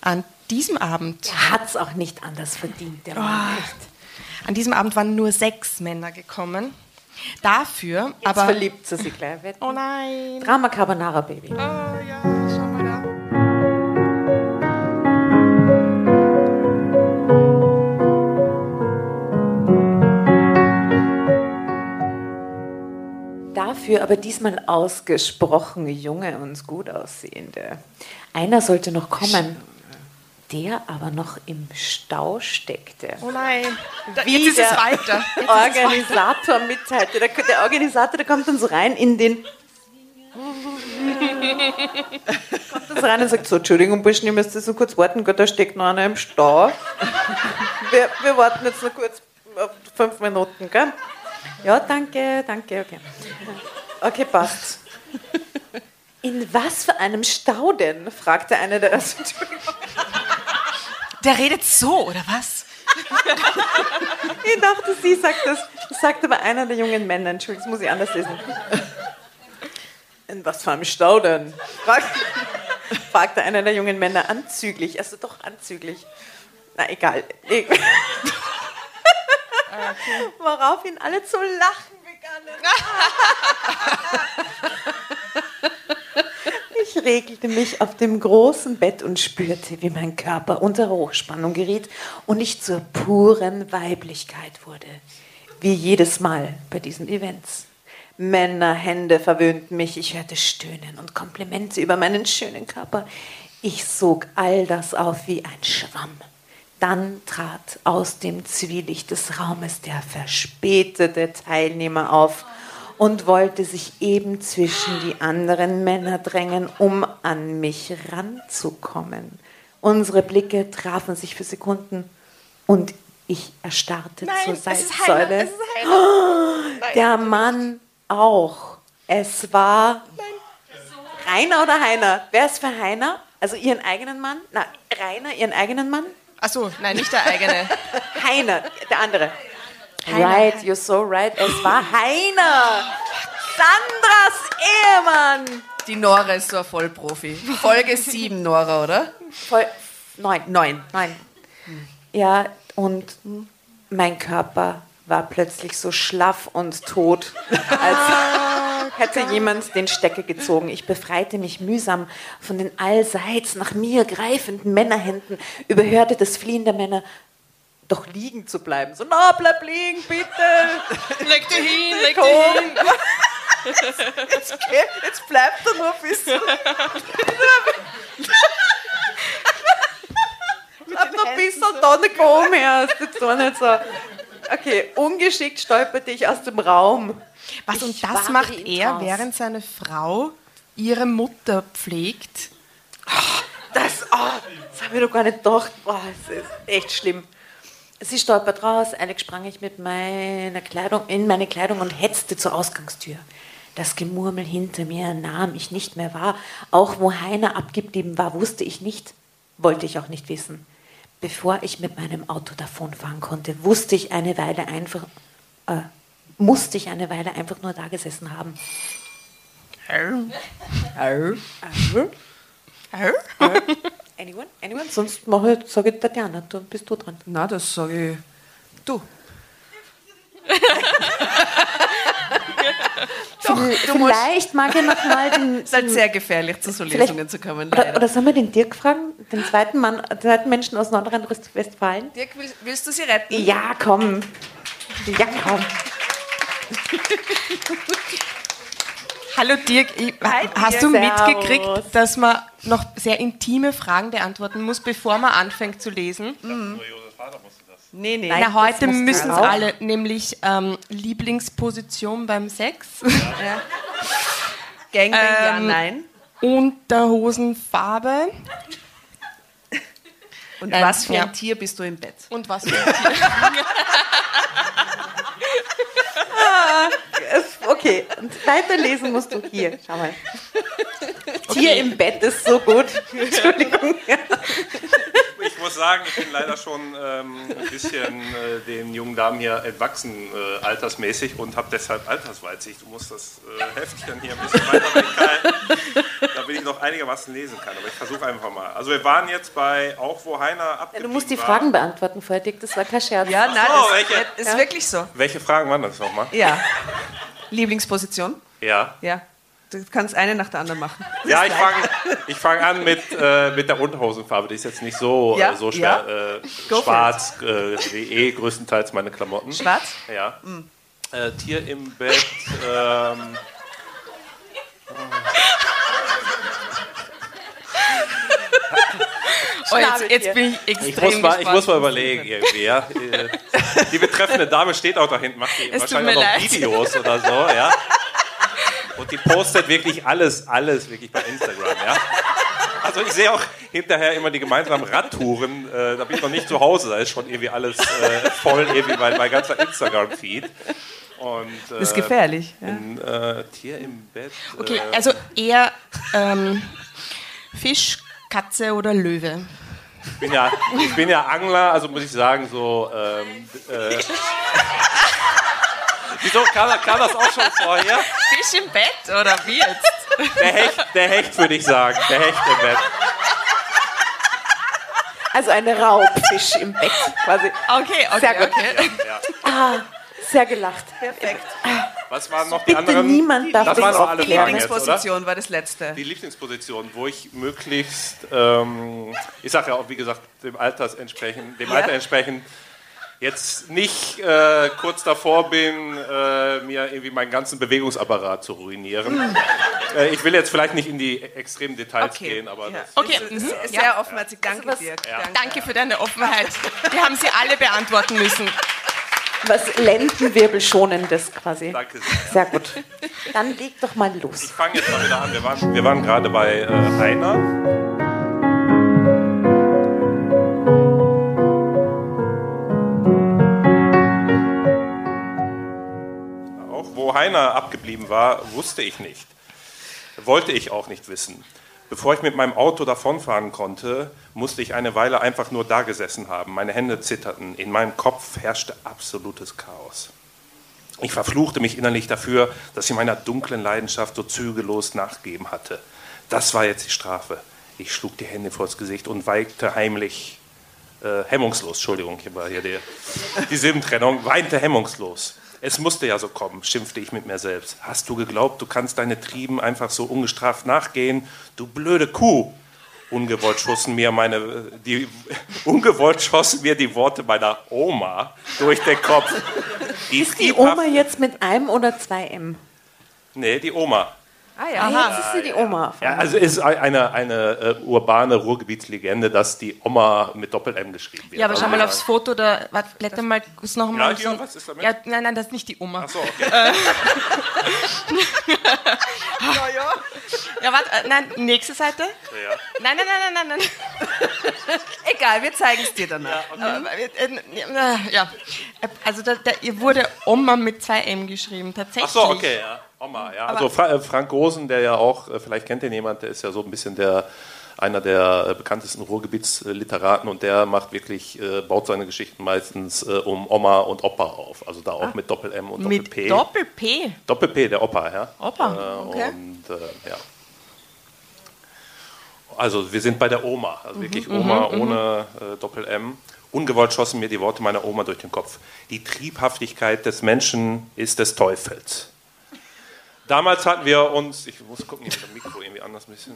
An diesem Abend Er hat es auch nicht anders verdient, der Mann. echt. an diesem Abend waren nur sechs Männer gekommen. Dafür Jetzt aber. verliebt sie sich gleich. wetten? Oh nein. Drama Carbonara Baby. Oh ja, schau mal da. Dafür aber diesmal ausgesprochen junge und gut aussehende. Einer sollte noch kommen, der aber noch im Stau steckte. Oh nein. Da, Wie jetzt ist es weiter. Jetzt Organisator mitteilte. Der, der Organisator, der kommt so rein in den. [laughs] kommt so rein und sagt so, Entschuldigung, Burschen, ihr müsst jetzt noch kurz warten, Gott, da steckt noch einer im Stau. Wir, wir warten jetzt noch kurz auf fünf Minuten, gell? Ja, danke, danke, okay. Okay, passt. In was für einem Stau denn? fragte einer der [laughs] Entschuldigung. Der redet so, oder was? Ich dachte, sie sagt das. Das sagt aber einer der jungen Männer. Entschuldigung, das muss ich anders lesen. In was für einem Stau denn? Fragt, fragte einer der jungen Männer anzüglich. Also doch anzüglich. Na, egal. Ich- Woraufhin alle zu lachen begannen. [laughs] Ich regelte mich auf dem großen Bett und spürte, wie mein Körper unter Hochspannung geriet und ich zur puren Weiblichkeit wurde. Wie jedes Mal bei diesen Events. Männerhände verwöhnten mich, ich hörte Stöhnen und Komplimente über meinen schönen Körper. Ich sog all das auf wie ein Schwamm. Dann trat aus dem Zwielicht des Raumes der verspätete Teilnehmer auf und wollte sich eben zwischen die anderen Männer drängen, um an mich ranzukommen. Unsere Blicke trafen sich für Sekunden und ich erstarrte zur es ist Heiner, Seitsäule. es ist Heiner. Der Mann auch. Es war Rainer oder Heiner? Wer ist für Heiner? Also ihren eigenen Mann? Na, Rainer, ihren eigenen Mann? Achso, nein, nicht der eigene. [laughs] Heiner, der andere. Right, you're so right. Es war Heiner. Sandras Ehemann. Die Nora ist so ein Vollprofi. Folge 7, Nora, oder? Voll, neun. Neun. Nein. Ja, und mein Körper war plötzlich so schlaff und tot, [laughs] als hätte jemand den Stecker gezogen. Ich befreite mich mühsam von den allseits nach mir greifenden Männerhänden, überhörte das Fliehen der Männer, doch liegen zu bleiben. So, na, bleib liegen, bitte. [laughs] Leg dich hin, leg dich hin. Jetzt, geh, jetzt bleibt er nur bis. Bleib noch bis und dann komm her. Ist jetzt doch nicht so. Okay, ungeschickt stolperte ich aus dem Raum. Was, und das macht er, raus. während seine Frau ihre Mutter pflegt? Das, oh, das habe ich doch gar nicht gedacht. Boah, es ist echt schlimm. Sie stolpert raus, eilig sprang ich mit meiner Kleidung in meine Kleidung und hetzte zur Ausgangstür. Das Gemurmel hinter mir nahm ich nicht mehr wahr. Auch wo Heiner abgeblieben war, wusste ich nicht, wollte ich auch nicht wissen. Bevor ich mit meinem Auto davonfahren konnte, wusste ich eine Weile einfach, äh, musste ich eine Weile einfach nur da gesessen haben. Anyone? Anyone? Sonst mache ich, sage ich Tatjana, du bist du dran. Na, das sage ich. Du. [laughs] Vielleicht mag er noch mal den. [laughs] Es ist halt sehr gefährlich, zu so Lesungen zu kommen, Oder, oder sollen wir den Dirk fragen? Den zweiten Mann, den zweiten Menschen aus Nordrhein-Westfalen? Dirk, willst, willst du sie retten? Ja, komm. Ja, komm. [laughs] Hallo Dirk, ich, Hi, hast du mitgekriegt, Servus. dass man noch sehr intime Fragen beantworten muss, bevor man anfängt zu lesen? Nee, nee. Nein. Na, heute müssen es alle, nämlich ähm, Lieblingsposition beim Sex, Gangbang, ja, Ähm, nein. Unterhosenfarbe Und Nein, was für ja. ein Tier bist du im Bett? und was für ein Tier. [laughs] Okay, und weiterlesen musst du hier. Schau mal. Tier im Bett ist so gut. Entschuldigung. Ich muss sagen, ich bin leider schon ähm, ein bisschen äh, den jungen Damen hier entwachsen, äh, altersmäßig, und habe deshalb Altersweitsicht. Du musst das äh, Heftchen hier ein bisschen weiter weghalten, damit ich noch einigermaßen lesen kann. Aber ich versuche einfach mal. Also wir waren jetzt bei auch wo Heiner Ja, abgeblieben du musst die war. Fragen beantworten vorher, Dick. Das war kein Scherz. Ja, nein, so, das welche? ist wirklich so. Welche Fragen waren das nochmal? Ja. Lieblingsposition? Ja. Ja. Du kannst eine nach der anderen machen. Ja, ich fange ich fang an mit, äh, mit der Unterhosenfarbe. Die ist jetzt nicht so, Ja, äh, so schwer. Äh, schwarz, äh, wie eh größtenteils meine Klamotten. Schwarz? Ja. Äh, Tier im Bett. Ähm, Oh, jetzt, jetzt bin ich ich, extrem muss mal, ich muss mal überlegen irgendwie. Ja. Äh, Die betreffende Dame steht auch da hinten, macht wahrscheinlich auch noch leid. Videos oder so. Ja. Und die postet wirklich alles, alles wirklich bei Instagram. Ja. Also ich sehe auch hinterher immer die gemeinsamen Radtouren. Äh, da bin ich noch nicht zu Hause, da ist schon irgendwie alles äh, voll, irgendwie mein, mein ganzer Instagram-Feed. Und, äh, Das ist gefährlich. Ja. ein, äh, Tier im Bett. Okay, äh, also eher ähm, Fisch, Katze oder Löwe? ich, bin ja, ich bin ja Angler, also muss ich sagen, so. Ähm, äh, [laughs] Wieso kam, kam das auch schon vorher? Fisch im Bett oder wie jetzt? Der Hecht, der Hecht würde ich sagen. Der Hecht im Bett. Also eine Raubfisch im Bett quasi. Okay, okay, Sehr gut. okay. Ja. Sehr gelacht. Perfekt. Was waren noch die Bitte anderen? niemand darf Das waren noch alle aufklären. Fragen jetzt? Lieblingsposition war das letzte. Die Lieblingsposition, wo ich möglichst, ähm, ich sage ja auch, wie gesagt, dem, Alters entsprechend, dem Alter entsprechend, jetzt nicht äh, kurz davor bin, äh, mir irgendwie meinen ganzen Bewegungsapparat zu ruinieren. äh, ich will jetzt vielleicht nicht in die extremen Details Okay. gehen, aber Ja. das, Okay, Das mhm. ist sehr offenherzig. Danke, Dirk. Danke. danke für deine Offenheit. Wir haben sie alle beantworten müssen. Was Lendenwirbelschonendes quasi. danke sehr. Sehr gut. [laughs] Dann leg doch mal Ich los. fange jetzt mal wieder an. Wir waren, wir waren gerade bei äh, Heiner. Auch wo Heiner abgeblieben war, wusste ich nicht. Wollte ich auch nicht wissen. Bevor ich mit meinem Auto davonfahren konnte, musste ich eine Weile einfach nur da gesessen haben. Meine Hände zitterten. In meinem Kopf herrschte absolutes Chaos. Ich verfluchte mich innerlich dafür, dass ich meiner dunklen Leidenschaft so zügellos nachgegeben hatte. Das war jetzt die Strafe. Ich schlug die Hände vors Gesicht und weinte heimlich, äh, hemmungslos, Entschuldigung, hier war hier die, die Silbentrennung, weinte hemmungslos. Es musste ja so kommen, schimpfte ich mit mir selbst. Hast du geglaubt, du kannst deine Trieben einfach so ungestraft nachgehen? Du blöde Kuh! Ungewollt schossen mir meine, die, [laughs] ungewollt schossen mir die Worte meiner Oma durch den Kopf. Die, Die Oma jetzt mit einem oder zwei M? Nee, die Oma. Ah ja. jetzt ist sie die Oma. Ja, also es ist eine, eine äh, urbane Ruhrgebietslegende, dass die Oma mit Doppel-M geschrieben wird. Ja, aber schau mal Also, aufs Foto, da, warte, blätter mal kurz noch mal. Ja, hier, was ist damit? Ja, nein, nein, das ist nicht die Oma. Ach so, okay. Ja, warte, äh, nein, nächste Seite. Ja. Nein, nein, nein, nein, nein, nein. Egal, wir zeigen es dir danach. Aber, äh, äh, ja, also da, da, ihr wurde Oma mit zwei M geschrieben, tatsächlich. Ach so, okay, ja. Oma, ja. Also Fra äh, Frank Rosen, der ja auch, äh, vielleicht kennt ihr jemand, der ist ja so ein bisschen der einer der äh, bekanntesten Ruhrgebietsliteraten und der macht wirklich, äh, baut seine Geschichten meistens äh, um Oma und Opa auf. Also da auch mit Doppel-M und Mit Doppel-P. Doppel-P. Doppel-P, der Opa, ja. Opa, Äh, okay. Und äh, ja. Also wir sind bei der Oma, also wirklich Mhm, Oma ohne äh, Doppel-M. Ungewollt schossen mir die Worte meiner Oma durch den Kopf. Die Triebhaftigkeit des Menschen ist des Teufels. Damals hatten wir uns, ich muss gucken, mit dem Mikro irgendwie anders ein bisschen.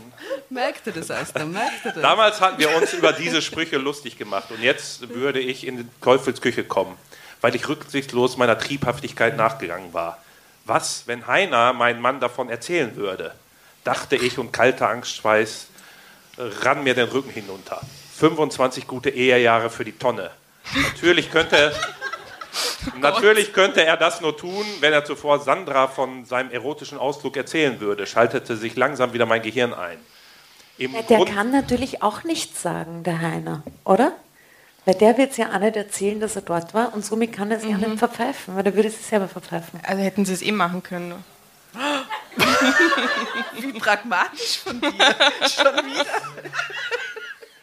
Merkte das, Asta, merkte das. Damals hatten wir uns über diese Sprüche lustig gemacht und jetzt würde ich in die Teufelsküche kommen, weil ich rücksichtslos meiner Triebhaftigkeit nachgegangen war. Was, wenn Heiner mein Mann davon erzählen würde? Dachte ich und kalter Angstschweiß rann mir den Rücken hinunter. 25 gute Ehejahre für die Tonne. Natürlich könnte, [laughs] natürlich könnte er das nur tun, wenn er zuvor Sandra von seinem erotischen Ausflug erzählen würde, schaltete sich langsam wieder mein Gehirn ein. Im Ja, der Grund- kann natürlich auch nichts sagen, der Heiner, oder? Weil der wird es ja auch nicht erzählen, dass er dort war und somit kann er es ja nicht verpfeifen, weil er würde es selber verpfeifen. Also hätten sie es eh machen können. [laughs] Wie pragmatisch von dir. [laughs] Schon wieder.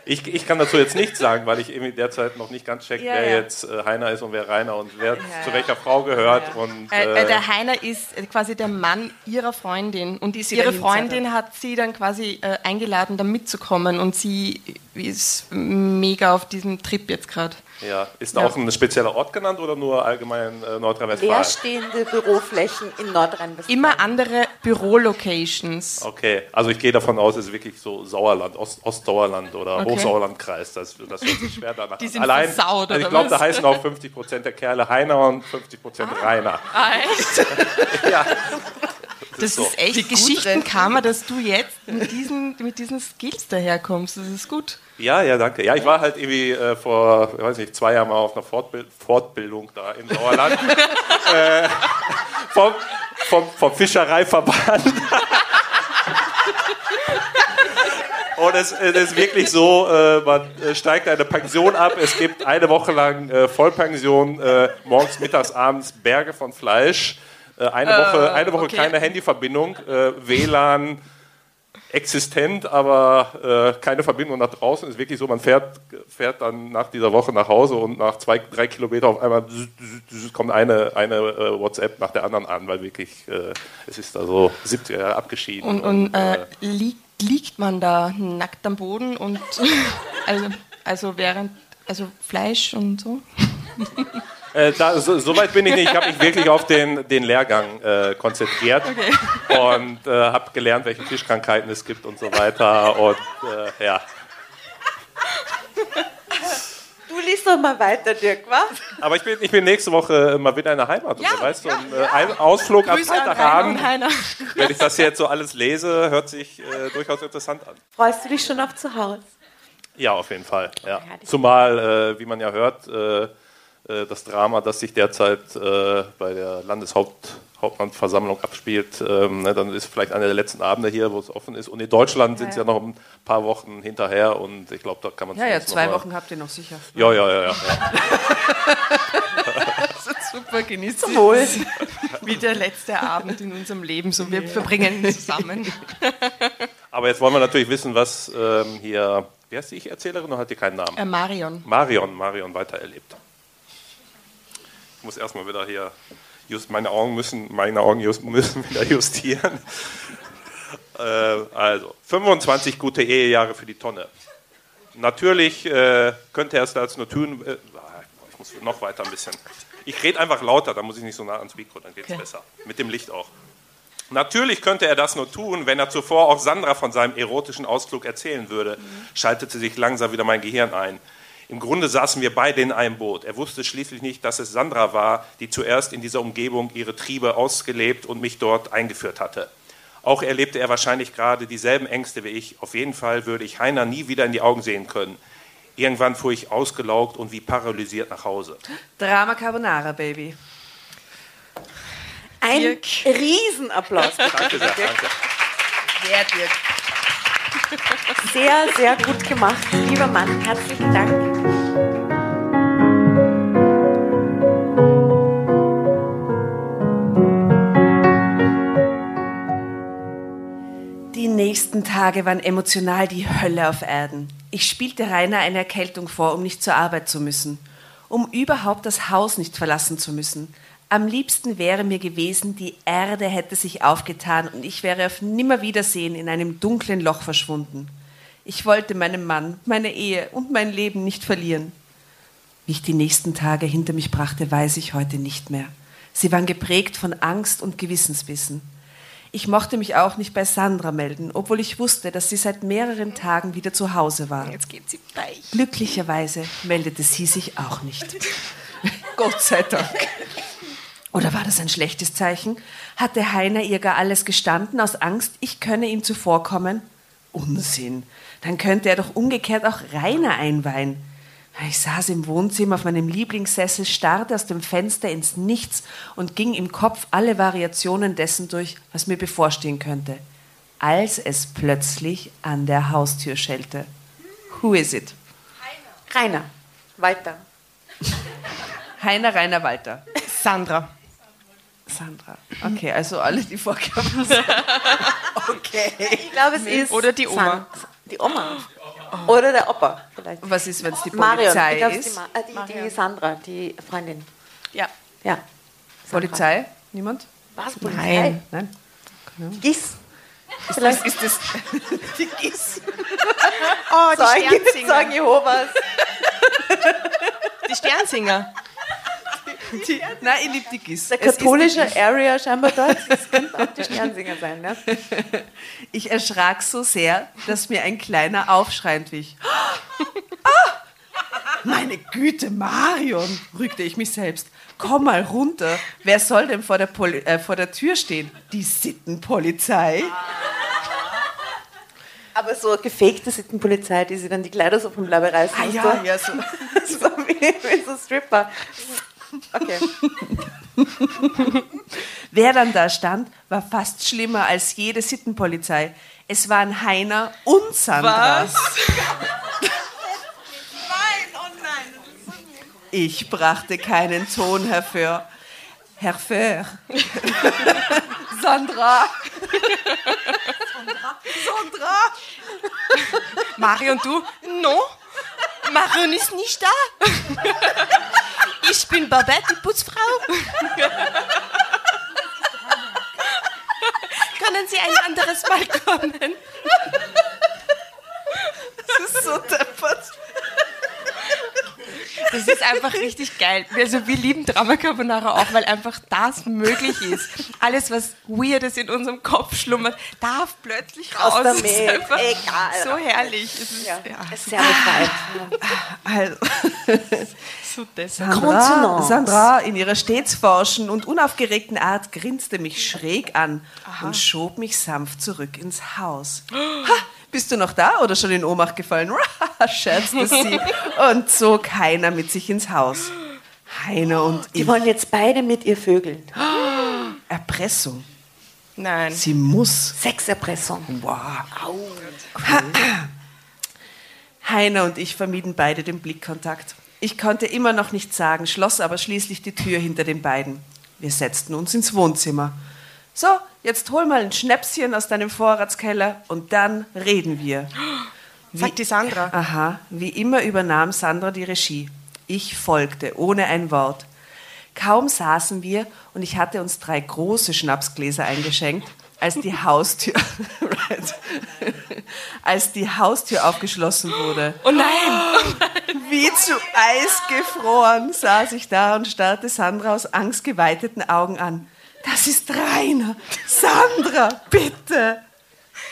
Ich, ich kann dazu jetzt nichts sagen, weil ich irgendwie derzeit noch nicht ganz check, Ja, wer ja. jetzt äh, Heiner ist und wer Rainer und wer zu welcher Frau gehört. Und, Äh, äh, äh, der Heiner ist äh, quasi der Mann ihrer Freundin und ihre Freundin hat sie dann quasi äh, eingeladen, da mitzukommen und sie ist mega auf diesem Trip jetzt gerade. Ja, ist da auch ein spezieller Ort genannt oder nur allgemein äh, Nordrhein-Westfalen? Leerstehende Büroflächen in Nordrhein-Westfalen. Immer andere Bürolocations. Okay, also ich gehe davon aus, es ist wirklich so Sauerland, Ost Ostsauerland oder Okay. Hochsauerlandkreis. Das, das hört sich schwer danach Die sind Allein, versaut, also ich glaube, da heißen auch 50 Prozent der Kerle Heiner und 50 Prozent Rainer. Ah, echt? [laughs] Ja. [laughs] Das so. ist echt Geschichtenkammer, dass du jetzt mit diesen, mit diesen Skills daherkommst. Das ist gut. Ja, ja, danke. Ja, ich war halt irgendwie äh, vor, ich weiß nicht, zwei Jahren mal auf einer Fortbild Fortbildung da im Sauerland. [laughs] äh, vom, vom, vom Fischereiverband. [laughs] Und es, es ist wirklich so, äh, man äh, steigt eine Pension ab. Es gibt eine Woche lang äh, Vollpension, äh, morgens, mittags, abends Berge von Fleisch. Äh, eine, Woche, eine Woche okay. keine Handyverbindung, äh, WLAN existent, aber äh, keine Verbindung nach draußen. Ist wirklich so, man fährt, fährt dann nach dieser Woche nach Hause und nach zwei, drei Kilometern auf einmal kommt eine, eine äh, WhatsApp nach der anderen an, weil wirklich, äh, es ist da so 70 Jahre abgeschieden. Und, und äh, liegt, liegt man da nackt am Boden und [laughs] also, also während also Fleisch und so. [laughs] Äh, da, so, so weit bin ich nicht. Ich habe mich wirklich auf den, den Lehrgang äh, konzentriert und äh, habe gelernt, welche Fischkrankheiten es gibt und so weiter. Und äh, ja. Du liest doch mal weiter, Dirk, was? Aber ich bin, ich bin nächste Woche mal wieder in der Heimat. Ja, und so, weißt du, ja, ein, äh, ein Ausflug am Grüße und Freitagabend. Wenn ich das jetzt so alles lese, hört sich äh, durchaus interessant an. Freust du dich schon auf zu Hause? Ja, auf jeden Fall. Ja. Zumal, äh, wie man ja hört, das Drama, das sich derzeit äh, bei der Landeshauptmannversammlung abspielt, ähm, ne, dann ist vielleicht einer der letzten Abende hier, wo es offen ist. Und in Deutschland sind es ja noch ein paar Wochen hinterher und ich glaube, da kann man Ja, ja, zwei mal- Wochen habt ihr noch sicher. Ja, ja, ja, ja. [laughs] Super, genießt Zum Wohl. Wie der letzte Abend in unserem Leben. So, wir verbringen ihn zusammen. [laughs] Aber jetzt wollen wir natürlich wissen, was ähm, hier, wie heißt die Ich-Erzählerin oder hat die keinen Namen? Äh, Marion. Marion, Marion weiter erlebt. Ich muss erstmal wieder hier, just, meine Augen müssen, meine Augen just, müssen wieder justieren. [laughs] äh, also, 25 gute Ehejahre für die Tonne. Natürlich äh, könnte er es als nur tun, äh, ich muss noch weiter ein bisschen. Ich rede einfach lauter, dann muss ich nicht so nah ans Mikro, dann geht es Okay. besser. Mit dem Licht auch. Natürlich könnte er das nur tun, wenn er zuvor auch Sandra von seinem erotischen Ausflug erzählen würde, schaltete sich langsam wieder mein Gehirn ein. Im Grunde saßen wir beide in einem Boot. Er wusste schließlich nicht, dass es Sandra war, die zuerst in dieser Umgebung ihre Triebe ausgelebt und mich dort eingeführt hatte. Auch erlebte er wahrscheinlich gerade dieselben Ängste wie ich. Auf jeden Fall würde ich Heiner nie wieder in die Augen sehen können. Irgendwann fuhr ich ausgelaugt und wie paralysiert nach Hause. Drama Carbonara, Baby. Ein Dirk. Riesenapplaus. Danke sehr, danke. Wer Dirk? Sehr, sehr gut gemacht. Lieber Mann, herzlichen Dank. Nächsten Tage waren emotional die Hölle auf Erden. Ich spielte Rainer eine Erkältung vor, um nicht zur Arbeit zu müssen, um überhaupt das Haus nicht verlassen zu müssen. Am liebsten wäre mir gewesen, die Erde hätte sich aufgetan und ich wäre auf Nimmerwiedersehen in einem dunklen Loch verschwunden. Ich wollte meinen Mann, meine Ehe und mein Leben nicht verlieren. Wie ich die nächsten Tage hinter mich brachte, weiß ich heute nicht mehr. Sie waren geprägt von Angst und Gewissensbissen. Ich mochte mich auch nicht bei Sandra melden, obwohl ich wusste, dass sie seit mehreren Tagen wieder zu Hause war. Jetzt geht sie weich. Glücklicherweise meldete sie sich auch nicht. [laughs] Gott sei Dank. Oder war das ein schlechtes Zeichen? Hatte Heiner ihr gar alles gestanden aus Angst, ich könne ihm zuvorkommen? Unsinn. Dann könnte er doch umgekehrt auch Rainer einweihen. Ich saß im Wohnzimmer auf meinem Lieblingssessel, starrte aus dem Fenster ins Nichts und ging im Kopf alle Variationen dessen durch, was mir bevorstehen könnte. Als es plötzlich an der Haustür schellte. Who is it? Rainer, Walter. [laughs] Heiner, Rainer, Walter. Sandra. Sandra. Okay, also alle, die vorgekommen sind. [laughs] Okay. Ich glaube, es ist. Oder die Oma. San- Die Oma. Oder der Opa, vielleicht. Was ist, wenn es die Marion, Polizei es ist? die, Ma- äh, die, die Sandra, die Freundin. Ja. Ja. Polizei? Niemand? Was? Polizei? Nein. Nein? Gis. Ist das, ist das [laughs] die Gis? Oh, die Zeugen, Sternsinger. Zeugen Jehovas. [laughs] Die Sternsinger. Die, nein, die Gis. Der ist katholische Gis. Area scheinbar dort. Das könnte auch die Sternsinger sein, ne? [laughs] Ich erschrak so sehr, dass mir ein kleiner Aufschrei entwich. [gasps] Ah! Meine Güte, Marion, rügte ich mich selbst. Komm mal runter. Wer soll denn vor der, Poli äh, vor der Tür stehen? Die Sittenpolizei? [laughs] Aber so gefakte Sittenpolizei, die sie dann die Kleider so vom Leibe reißen. Ah, und ja, so. ja, [laughs] so. so wie, wie so Stripper. Okay. [laughs] Wer dann da stand, war fast schlimmer als jede Sittenpolizei. Es waren Heiner und Sandra. Was? [laughs] Ich brachte keinen Ton hervor. Hervor. [laughs] Sandra. Sandra. Marion, du? No? Marion ist nicht da. Ich bin Babette, die Putzfrau. Können Sie ein anderes Mal kommen? Das ist so deppert. Das ist einfach richtig geil. Also wir lieben Drama Carbonara auch, weil einfach das möglich ist. Alles, was Weirdes in unserem Kopf schlummert, darf plötzlich raus. Aus der Es ist Milch. einfach Egal. so herrlich. Es ist, Ja. ja. Es ist sehr befreiend. Also, so deshalb. Sandra. Sandra in ihrer stets forschen und unaufgeregten Art grinste mich schräg an und schob mich sanft zurück ins Haus. Ha, bist du noch da oder schon in Ohnmacht gefallen? [laughs] scherzte sie und zog Heiner mit sich ins Haus. Heiner und Die ich. wollen jetzt beide mit ihr vögeln. [gasps] Erpressung. Nein. Sie muss. Sexerpressung. Wow. [clears throat] Heiner und ich vermieden beide den Blickkontakt. Ich konnte immer noch nichts sagen, schloss aber schließlich die Tür hinter den beiden. Wir setzten uns ins Wohnzimmer. So, jetzt hol mal ein Schnäpschen aus deinem Vorratskeller und dann reden wir. Sagt die Sandra. Aha, wie immer übernahm Sandra die Regie. Ich folgte, ohne ein Wort. Kaum saßen wir und ich hatte uns drei große Schnapsgläser eingeschenkt, als die Haustür, [laughs] right. als die Haustür aufgeschlossen wurde. Oh nein! Wie zu Eis gefroren saß ich da und starrte Sandra aus angstgeweiteten Augen an. Das ist Rainer. Sandra, bitte.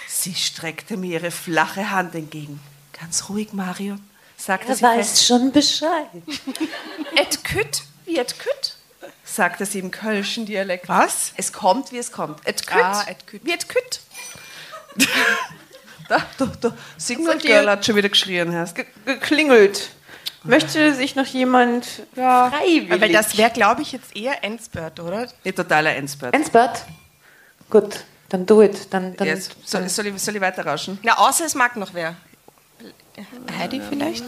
Sie streckte mir ihre flache Hand entgegen. Ganz ruhig, Marion, sagte Er sie fest. weiß schon Bescheid. Et kütt, wie et kütt, sagte sie im kölschen Dialekt. Was? Es kommt, wie es kommt. Et kütt, Ah, et kütt. wie et kütt. da, da, da. Die- Girl hat schon wieder geschrien. Hast. Ge- Geklingelt. Möchte sich noch jemand freiwillig... Weil das wäre, glaube ich, jetzt eher Endspurt, oder? Ein totaler Endspurt. Ensbert? Gut, dann do it. Dann, dann, Jetzt, soll, soll, ich, soll ich weiter rauschen? Na, außer es mag noch wer. Heidi vielleicht?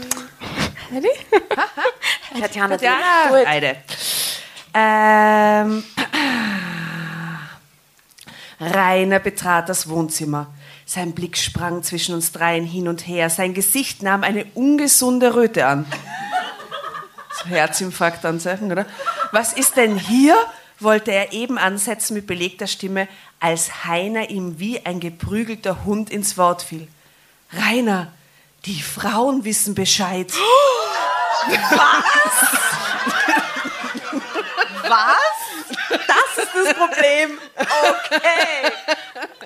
[laughs] Tatjana. Ja, Do it. Heide. Ähm, [clears throat] Rainer betrat das Wohnzimmer. Sein Blick sprang zwischen uns dreien hin und her. Sein Gesicht nahm eine ungesunde Röte an. So Herzinfarktanzeichen, oder? Was ist denn hier? wollte er eben ansetzen mit belegter Stimme, als Heiner ihm wie ein geprügelter Hund ins Wort fiel. Rainer, die Frauen wissen Bescheid. [gasps] [laughs] Das ist das Problem. Okay.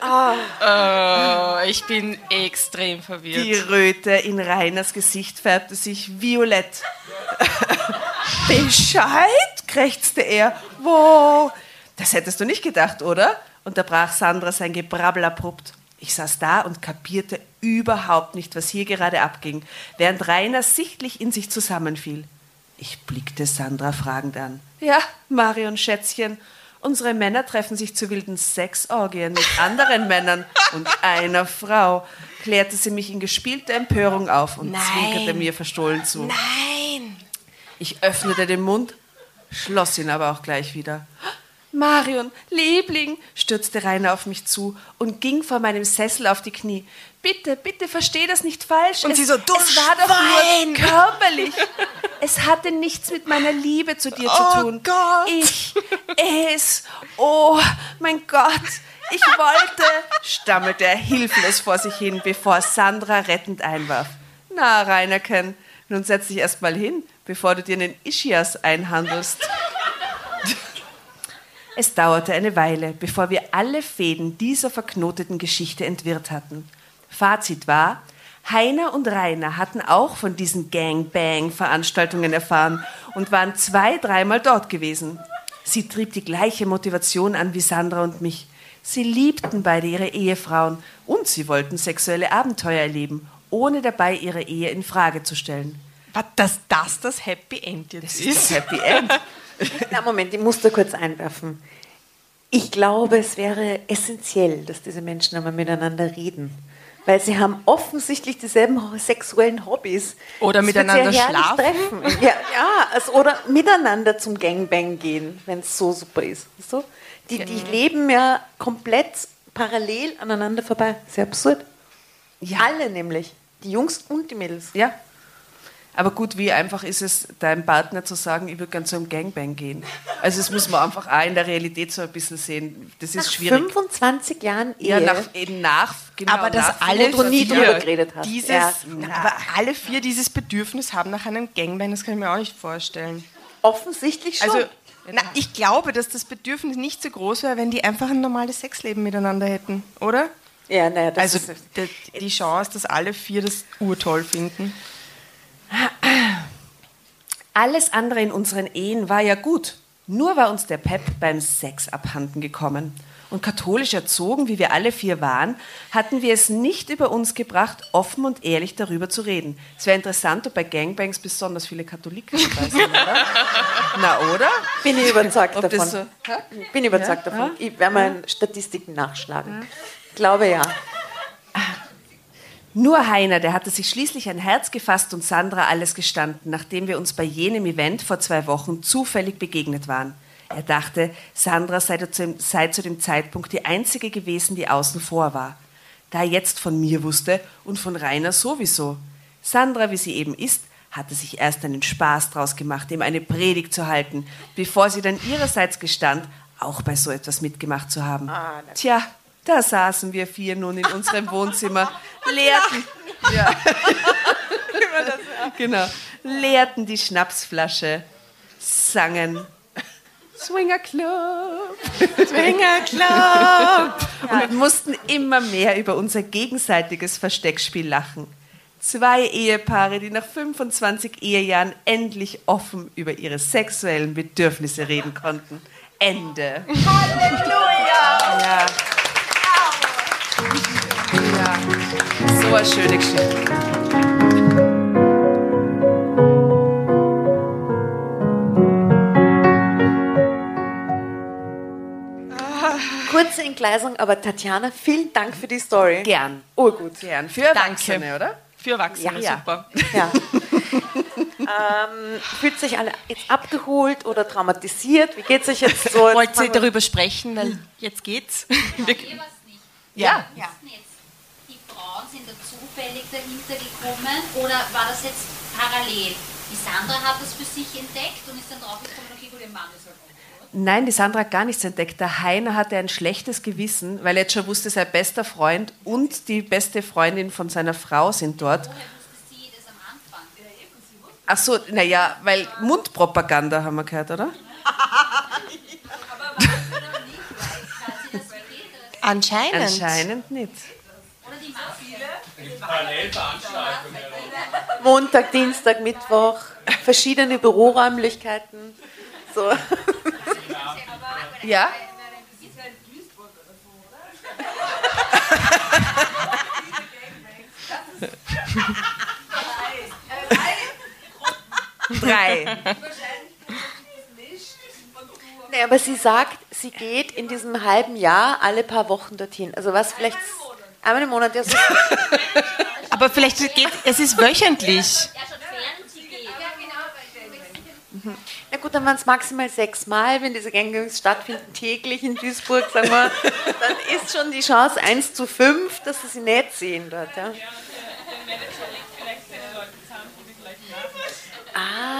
Oh, ich bin extrem verwirrt. Die Röte in Rainers Gesicht färbte sich violett. Bescheid? krächzte er. Wow, das hättest du nicht gedacht, oder? unterbrach Sandra sein Gebrabbel abrupt. Ich saß da und kapierte überhaupt nicht, was hier gerade abging, während Rainer sichtlich in sich zusammenfiel. Ich blickte Sandra fragend an. Ja, Marion Schätzchen, unsere Männer treffen sich zu wilden Sexorgien mit anderen Männern und einer Frau, klärte sie mich in gespielter Empörung auf und Nein. zwinkerte mir verstohlen zu. Nein! Ich öffnete den Mund, schloss ihn aber auch gleich wieder. Marion, Liebling, stürzte Rainer auf mich zu und ging vor meinem Sessel auf die Knie. Bitte, bitte, versteh das nicht falsch. Und es, sie so, "Du es war doch Schwein!" nur körperlich. Es hatte nichts mit meiner Liebe zu dir Oh zu tun. Gott. Ich, es, oh mein Gott, ich wollte, stammelte er hilflos vor sich hin, bevor Sandra rettend einwarf. Na, Reinerken, nun setz dich erst mal hin, bevor du dir einen Ischias einhandelst. Es dauerte eine Weile, bevor wir alle Fäden dieser verknoteten Geschichte entwirrt hatten. Fazit war, Heiner und Rainer hatten auch von diesen Gang-Bang-Veranstaltungen erfahren und waren zwei, dreimal dort gewesen. Sie trieb die gleiche Motivation an wie Sandra und mich. Sie liebten beide ihre Ehefrauen und sie wollten sexuelle Abenteuer erleben, ohne dabei ihre Ehe in Frage zu stellen. Was, dass das das Happy End jetzt Das ist? ist das Happy End. [laughs] Na, Moment, ich muss da kurz einwerfen. Ich glaube, es wäre essentiell, dass diese Menschen einmal miteinander reden. Weil sie haben offensichtlich dieselben sexuellen Hobbys. Oder wird miteinander schlafen. Treffen. [laughs] Ja, ja also, oder miteinander zum Gangbang gehen, wenn es so super ist. Weißt du? die, die leben ja komplett parallel aneinander vorbei. Sehr absurd. Ja. Alle nämlich. Die Jungs und die Mädels. Ja. Aber gut, wie einfach ist es, deinem Partner zu sagen, ich würde gerne zu einem Gangbang gehen? Also das muss man einfach auch in der Realität so ein bisschen sehen. Das ist Nach schwierig. 25 Jahren Ehe. Ja, nach, eben nach, genau, aber dass nach alle du nie vier drüber geredet hast. Dieses, Ja. Na, aber alle vier dieses Bedürfnis haben nach einem Gangbang, das kann ich mir auch nicht vorstellen. offensichtlich schon. Also, na, ich glaube, dass das Bedürfnis nicht so groß wäre, wenn die einfach ein normales Sexleben miteinander hätten, oder? ja, naja, das Also ist, die, die Chance, dass alle vier das urtoll finden. Alles andere in unseren Ehen war ja gut. Nur war uns der Pep beim Sex abhanden gekommen. Und katholisch erzogen, wie wir alle vier waren, hatten wir es nicht über uns gebracht, offen und ehrlich darüber zu reden. Es wäre interessant, ob bei Gangbangs besonders viele Katholiken dabei sind, oder? [laughs] Na, oder? bin ich überzeugt Ob davon. so- bin überzeugt Ja? davon. Ja? Ich werde mal Statistiken nachschlagen. Ich glaube ja. Nur Heiner, der hatte sich schließlich ein Herz gefasst und Sandra alles gestanden, nachdem wir uns bei jenem Event vor zwei Wochen zufällig begegnet waren. Er dachte, Sandra sei zu, dem, sei zu dem Zeitpunkt die einzige gewesen, die außen vor war. Da er jetzt von mir wusste und von Rainer sowieso. Sandra, wie sie eben ist, hatte sich erst einen Spaß draus gemacht, ihm eine Predigt zu halten, bevor sie dann ihrerseits gestand, auch bei so etwas mitgemacht zu haben. Tja, da saßen wir vier nun in unserem Wohnzimmer, [laughs] leerten, [laughs] ja. genau, leerten die Schnapsflasche, sangen Swinger Club, Swinger [laughs] Club und mussten immer mehr über unser gegenseitiges Versteckspiel lachen. Zwei Ehepaare, die nach 25 Ehejahren endlich offen über ihre sexuellen Bedürfnisse reden konnten. Ende. Halleluja! Ja. So eine schöne Geschichte. Kurze Entgleisung, aber Tatjana, vielen Dank für die Story. Gern. Urgut. Gern. Für Erwachsene, oder? Für Erwachsene, Ja. super. Ja. [laughs] ähm, fühlt sich alle jetzt abgeholt oder traumatisiert? Wie geht es euch jetzt so? Wollt ihr darüber sprechen, weil jetzt geht's? Was nicht. Ja. Wissen jetzt, die Frauen sind da zufällig dahinter gekommen oder war das jetzt parallel? Die Sandra hat das für sich entdeckt und ist dann draufgekommen, okay, gut, ihr Mann ist halt auch. Nein, die Sandra hat gar nichts entdeckt. Der Heiner hatte ein schlechtes Gewissen, weil er jetzt schon wusste, sein bester Freund und die beste Freundin von seiner Frau sind dort. Woher wusste sie das am Anfang? Ach so, naja, weil Mundpropaganda haben wir gehört, oder? Aber war das oder nicht? Weil, [laughs] Montag, Dienstag, Mittwoch, verschiedene Büroräumlichkeiten. So. Ja? Drei. Nee, aber sie sagt, sie geht in diesem halben Jahr alle paar Wochen dorthin. Also was vielleicht einmal im Monat. Ja, [laughs] so Aber vielleicht geht es ist wöchentlich. Na gut, dann waren es maximal sechs Mal, wenn diese Gangbangings stattfinden, täglich in Duisburg, sagen wir, dann ist schon die Chance 1 zu 5, dass sie sie nicht sehen dort. Ja.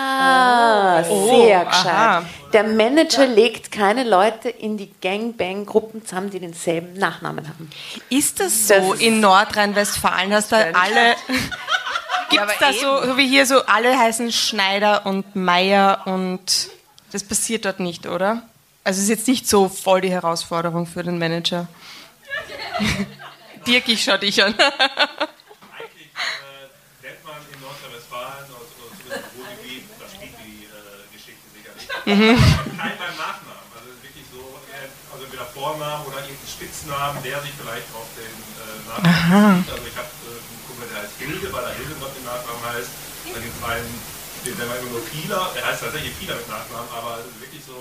Ah, sehr gescheit. aha. Der Manager legt keine Leute in die Gangbang-Gruppen zusammen, die denselben Nachnamen haben. Ist das Das so ist- in Nordrhein-Westfalen, dass da alle. [laughs] Gibt es da eben. so, so wie hier so, alle heißen Schneider und Meier und das passiert dort nicht, oder? Also es ist jetzt nicht so voll die Herausforderung für den Manager. [laughs] Dirk, ich schau dich an. [laughs] Eigentlich äh, nennt man in Nordrhein-Westfalen oder oder zumindest im Ruhrgebiet, da steht die äh, Geschichte sicherlich. Kein beim Nachnamen. Also ist wirklich so, also entweder Vornamen oder irgendein Spitznamen, der sich vielleicht auf den äh, Nachnamen bezieht. Also ich habe äh, einen Kumpel, der heißt Hilde, weil er Hilde mit Nachnamen heißt. Dann gibt es einen, den nennen wir immer nur Fieler, der heißt tatsächlich Fieler mit Nachnamen, aber es ist wirklich so,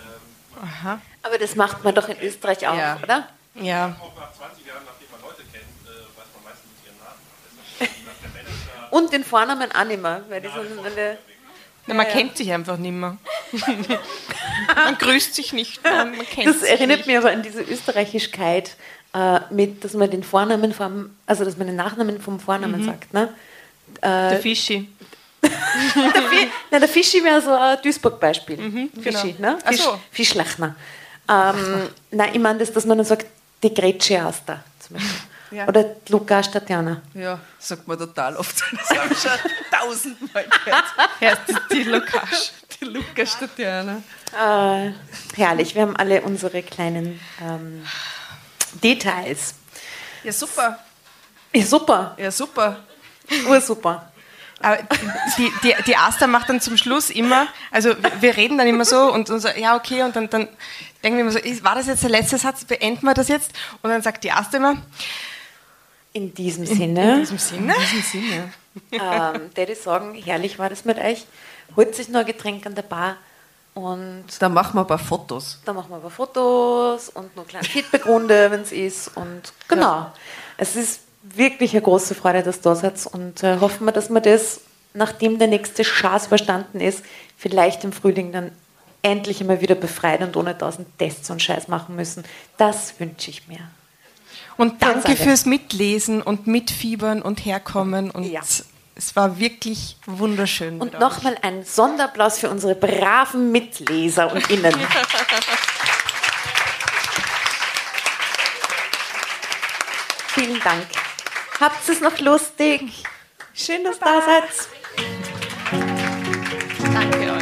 ähm, Aber das macht man doch in Österreich auch, Ja. oder? Ja. auch nach 20 Jahren, nachdem man Leute kennt, äh, weiß man meistens ihren Namen. Deshalb nach der Manager. Und den Vornamen auch nicht mehr, weil die sind, wenn der, Na, man kennt sich einfach nicht mehr. [laughs] man grüßt sich nicht mehr. Man kennt Das erinnert nicht. mich aber an diese Österreichischkeit, äh, mit, dass man den Vornamen vom, also dass man den Nachnamen vom Vornamen sagt. Ne? Der Fischi. [laughs] Der, Fi- na, der Fischi wäre so ein Duisburg-Beispiel. Fischi, genau. ne? Fisch, so. Fischlachner. Ähm, [laughs] nein, ich meine, das, dass man dann sagt, die Grätsche hast da zum Beispiel. Ja. Oder Lukas Tatjana. Ja, sagt man total oft. [laughs] Das habe ich schon tausendmal gehört. [laughs] Ja, die, die Lokasch. Die Lukas Tatjana. Äh, herrlich, wir haben alle unsere kleinen ähm, Details. Ja, super. Ja, super, Ja, super. ursuper. Aber die, die, die Asta macht dann zum Schluss immer, also wir- reden dann immer so und, und so, ja, okay, und dann, dann denken wir immer so, war das jetzt der letzte Satz, beenden wir das jetzt? Und dann sagt die Asta immer, In diesem in Sinne, diesem Sinne, ähm, würde ich sagen, herrlich war das mit euch. Holt sich noch ein Getränk an der Bar und Dann machen wir ein paar Fotos. dann machen wir ein paar Fotos und noch eine kleine Feedbackrunde, wenn es ist. Und genau, es ist wirklich eine große Freude, dass du da seid und äh, hoffen wir, dass wir das, nachdem der nächste Schaß überstanden ist, vielleicht im Frühling dann endlich einmal wieder befreit und ohne tausend Tests und Scheiß machen müssen. Das wünsche ich mir. Und danke alle. fürs Mitlesen und Mitfiebern und Herkommen. Und Ja. es war wirklich wunderschön. Und nochmal ein Sonderapplaus für unsere braven Mitleser und Innen. [laughs] Vielen Dank. Habt es noch lustig? Schön, dass ihr da seid. Danke euch.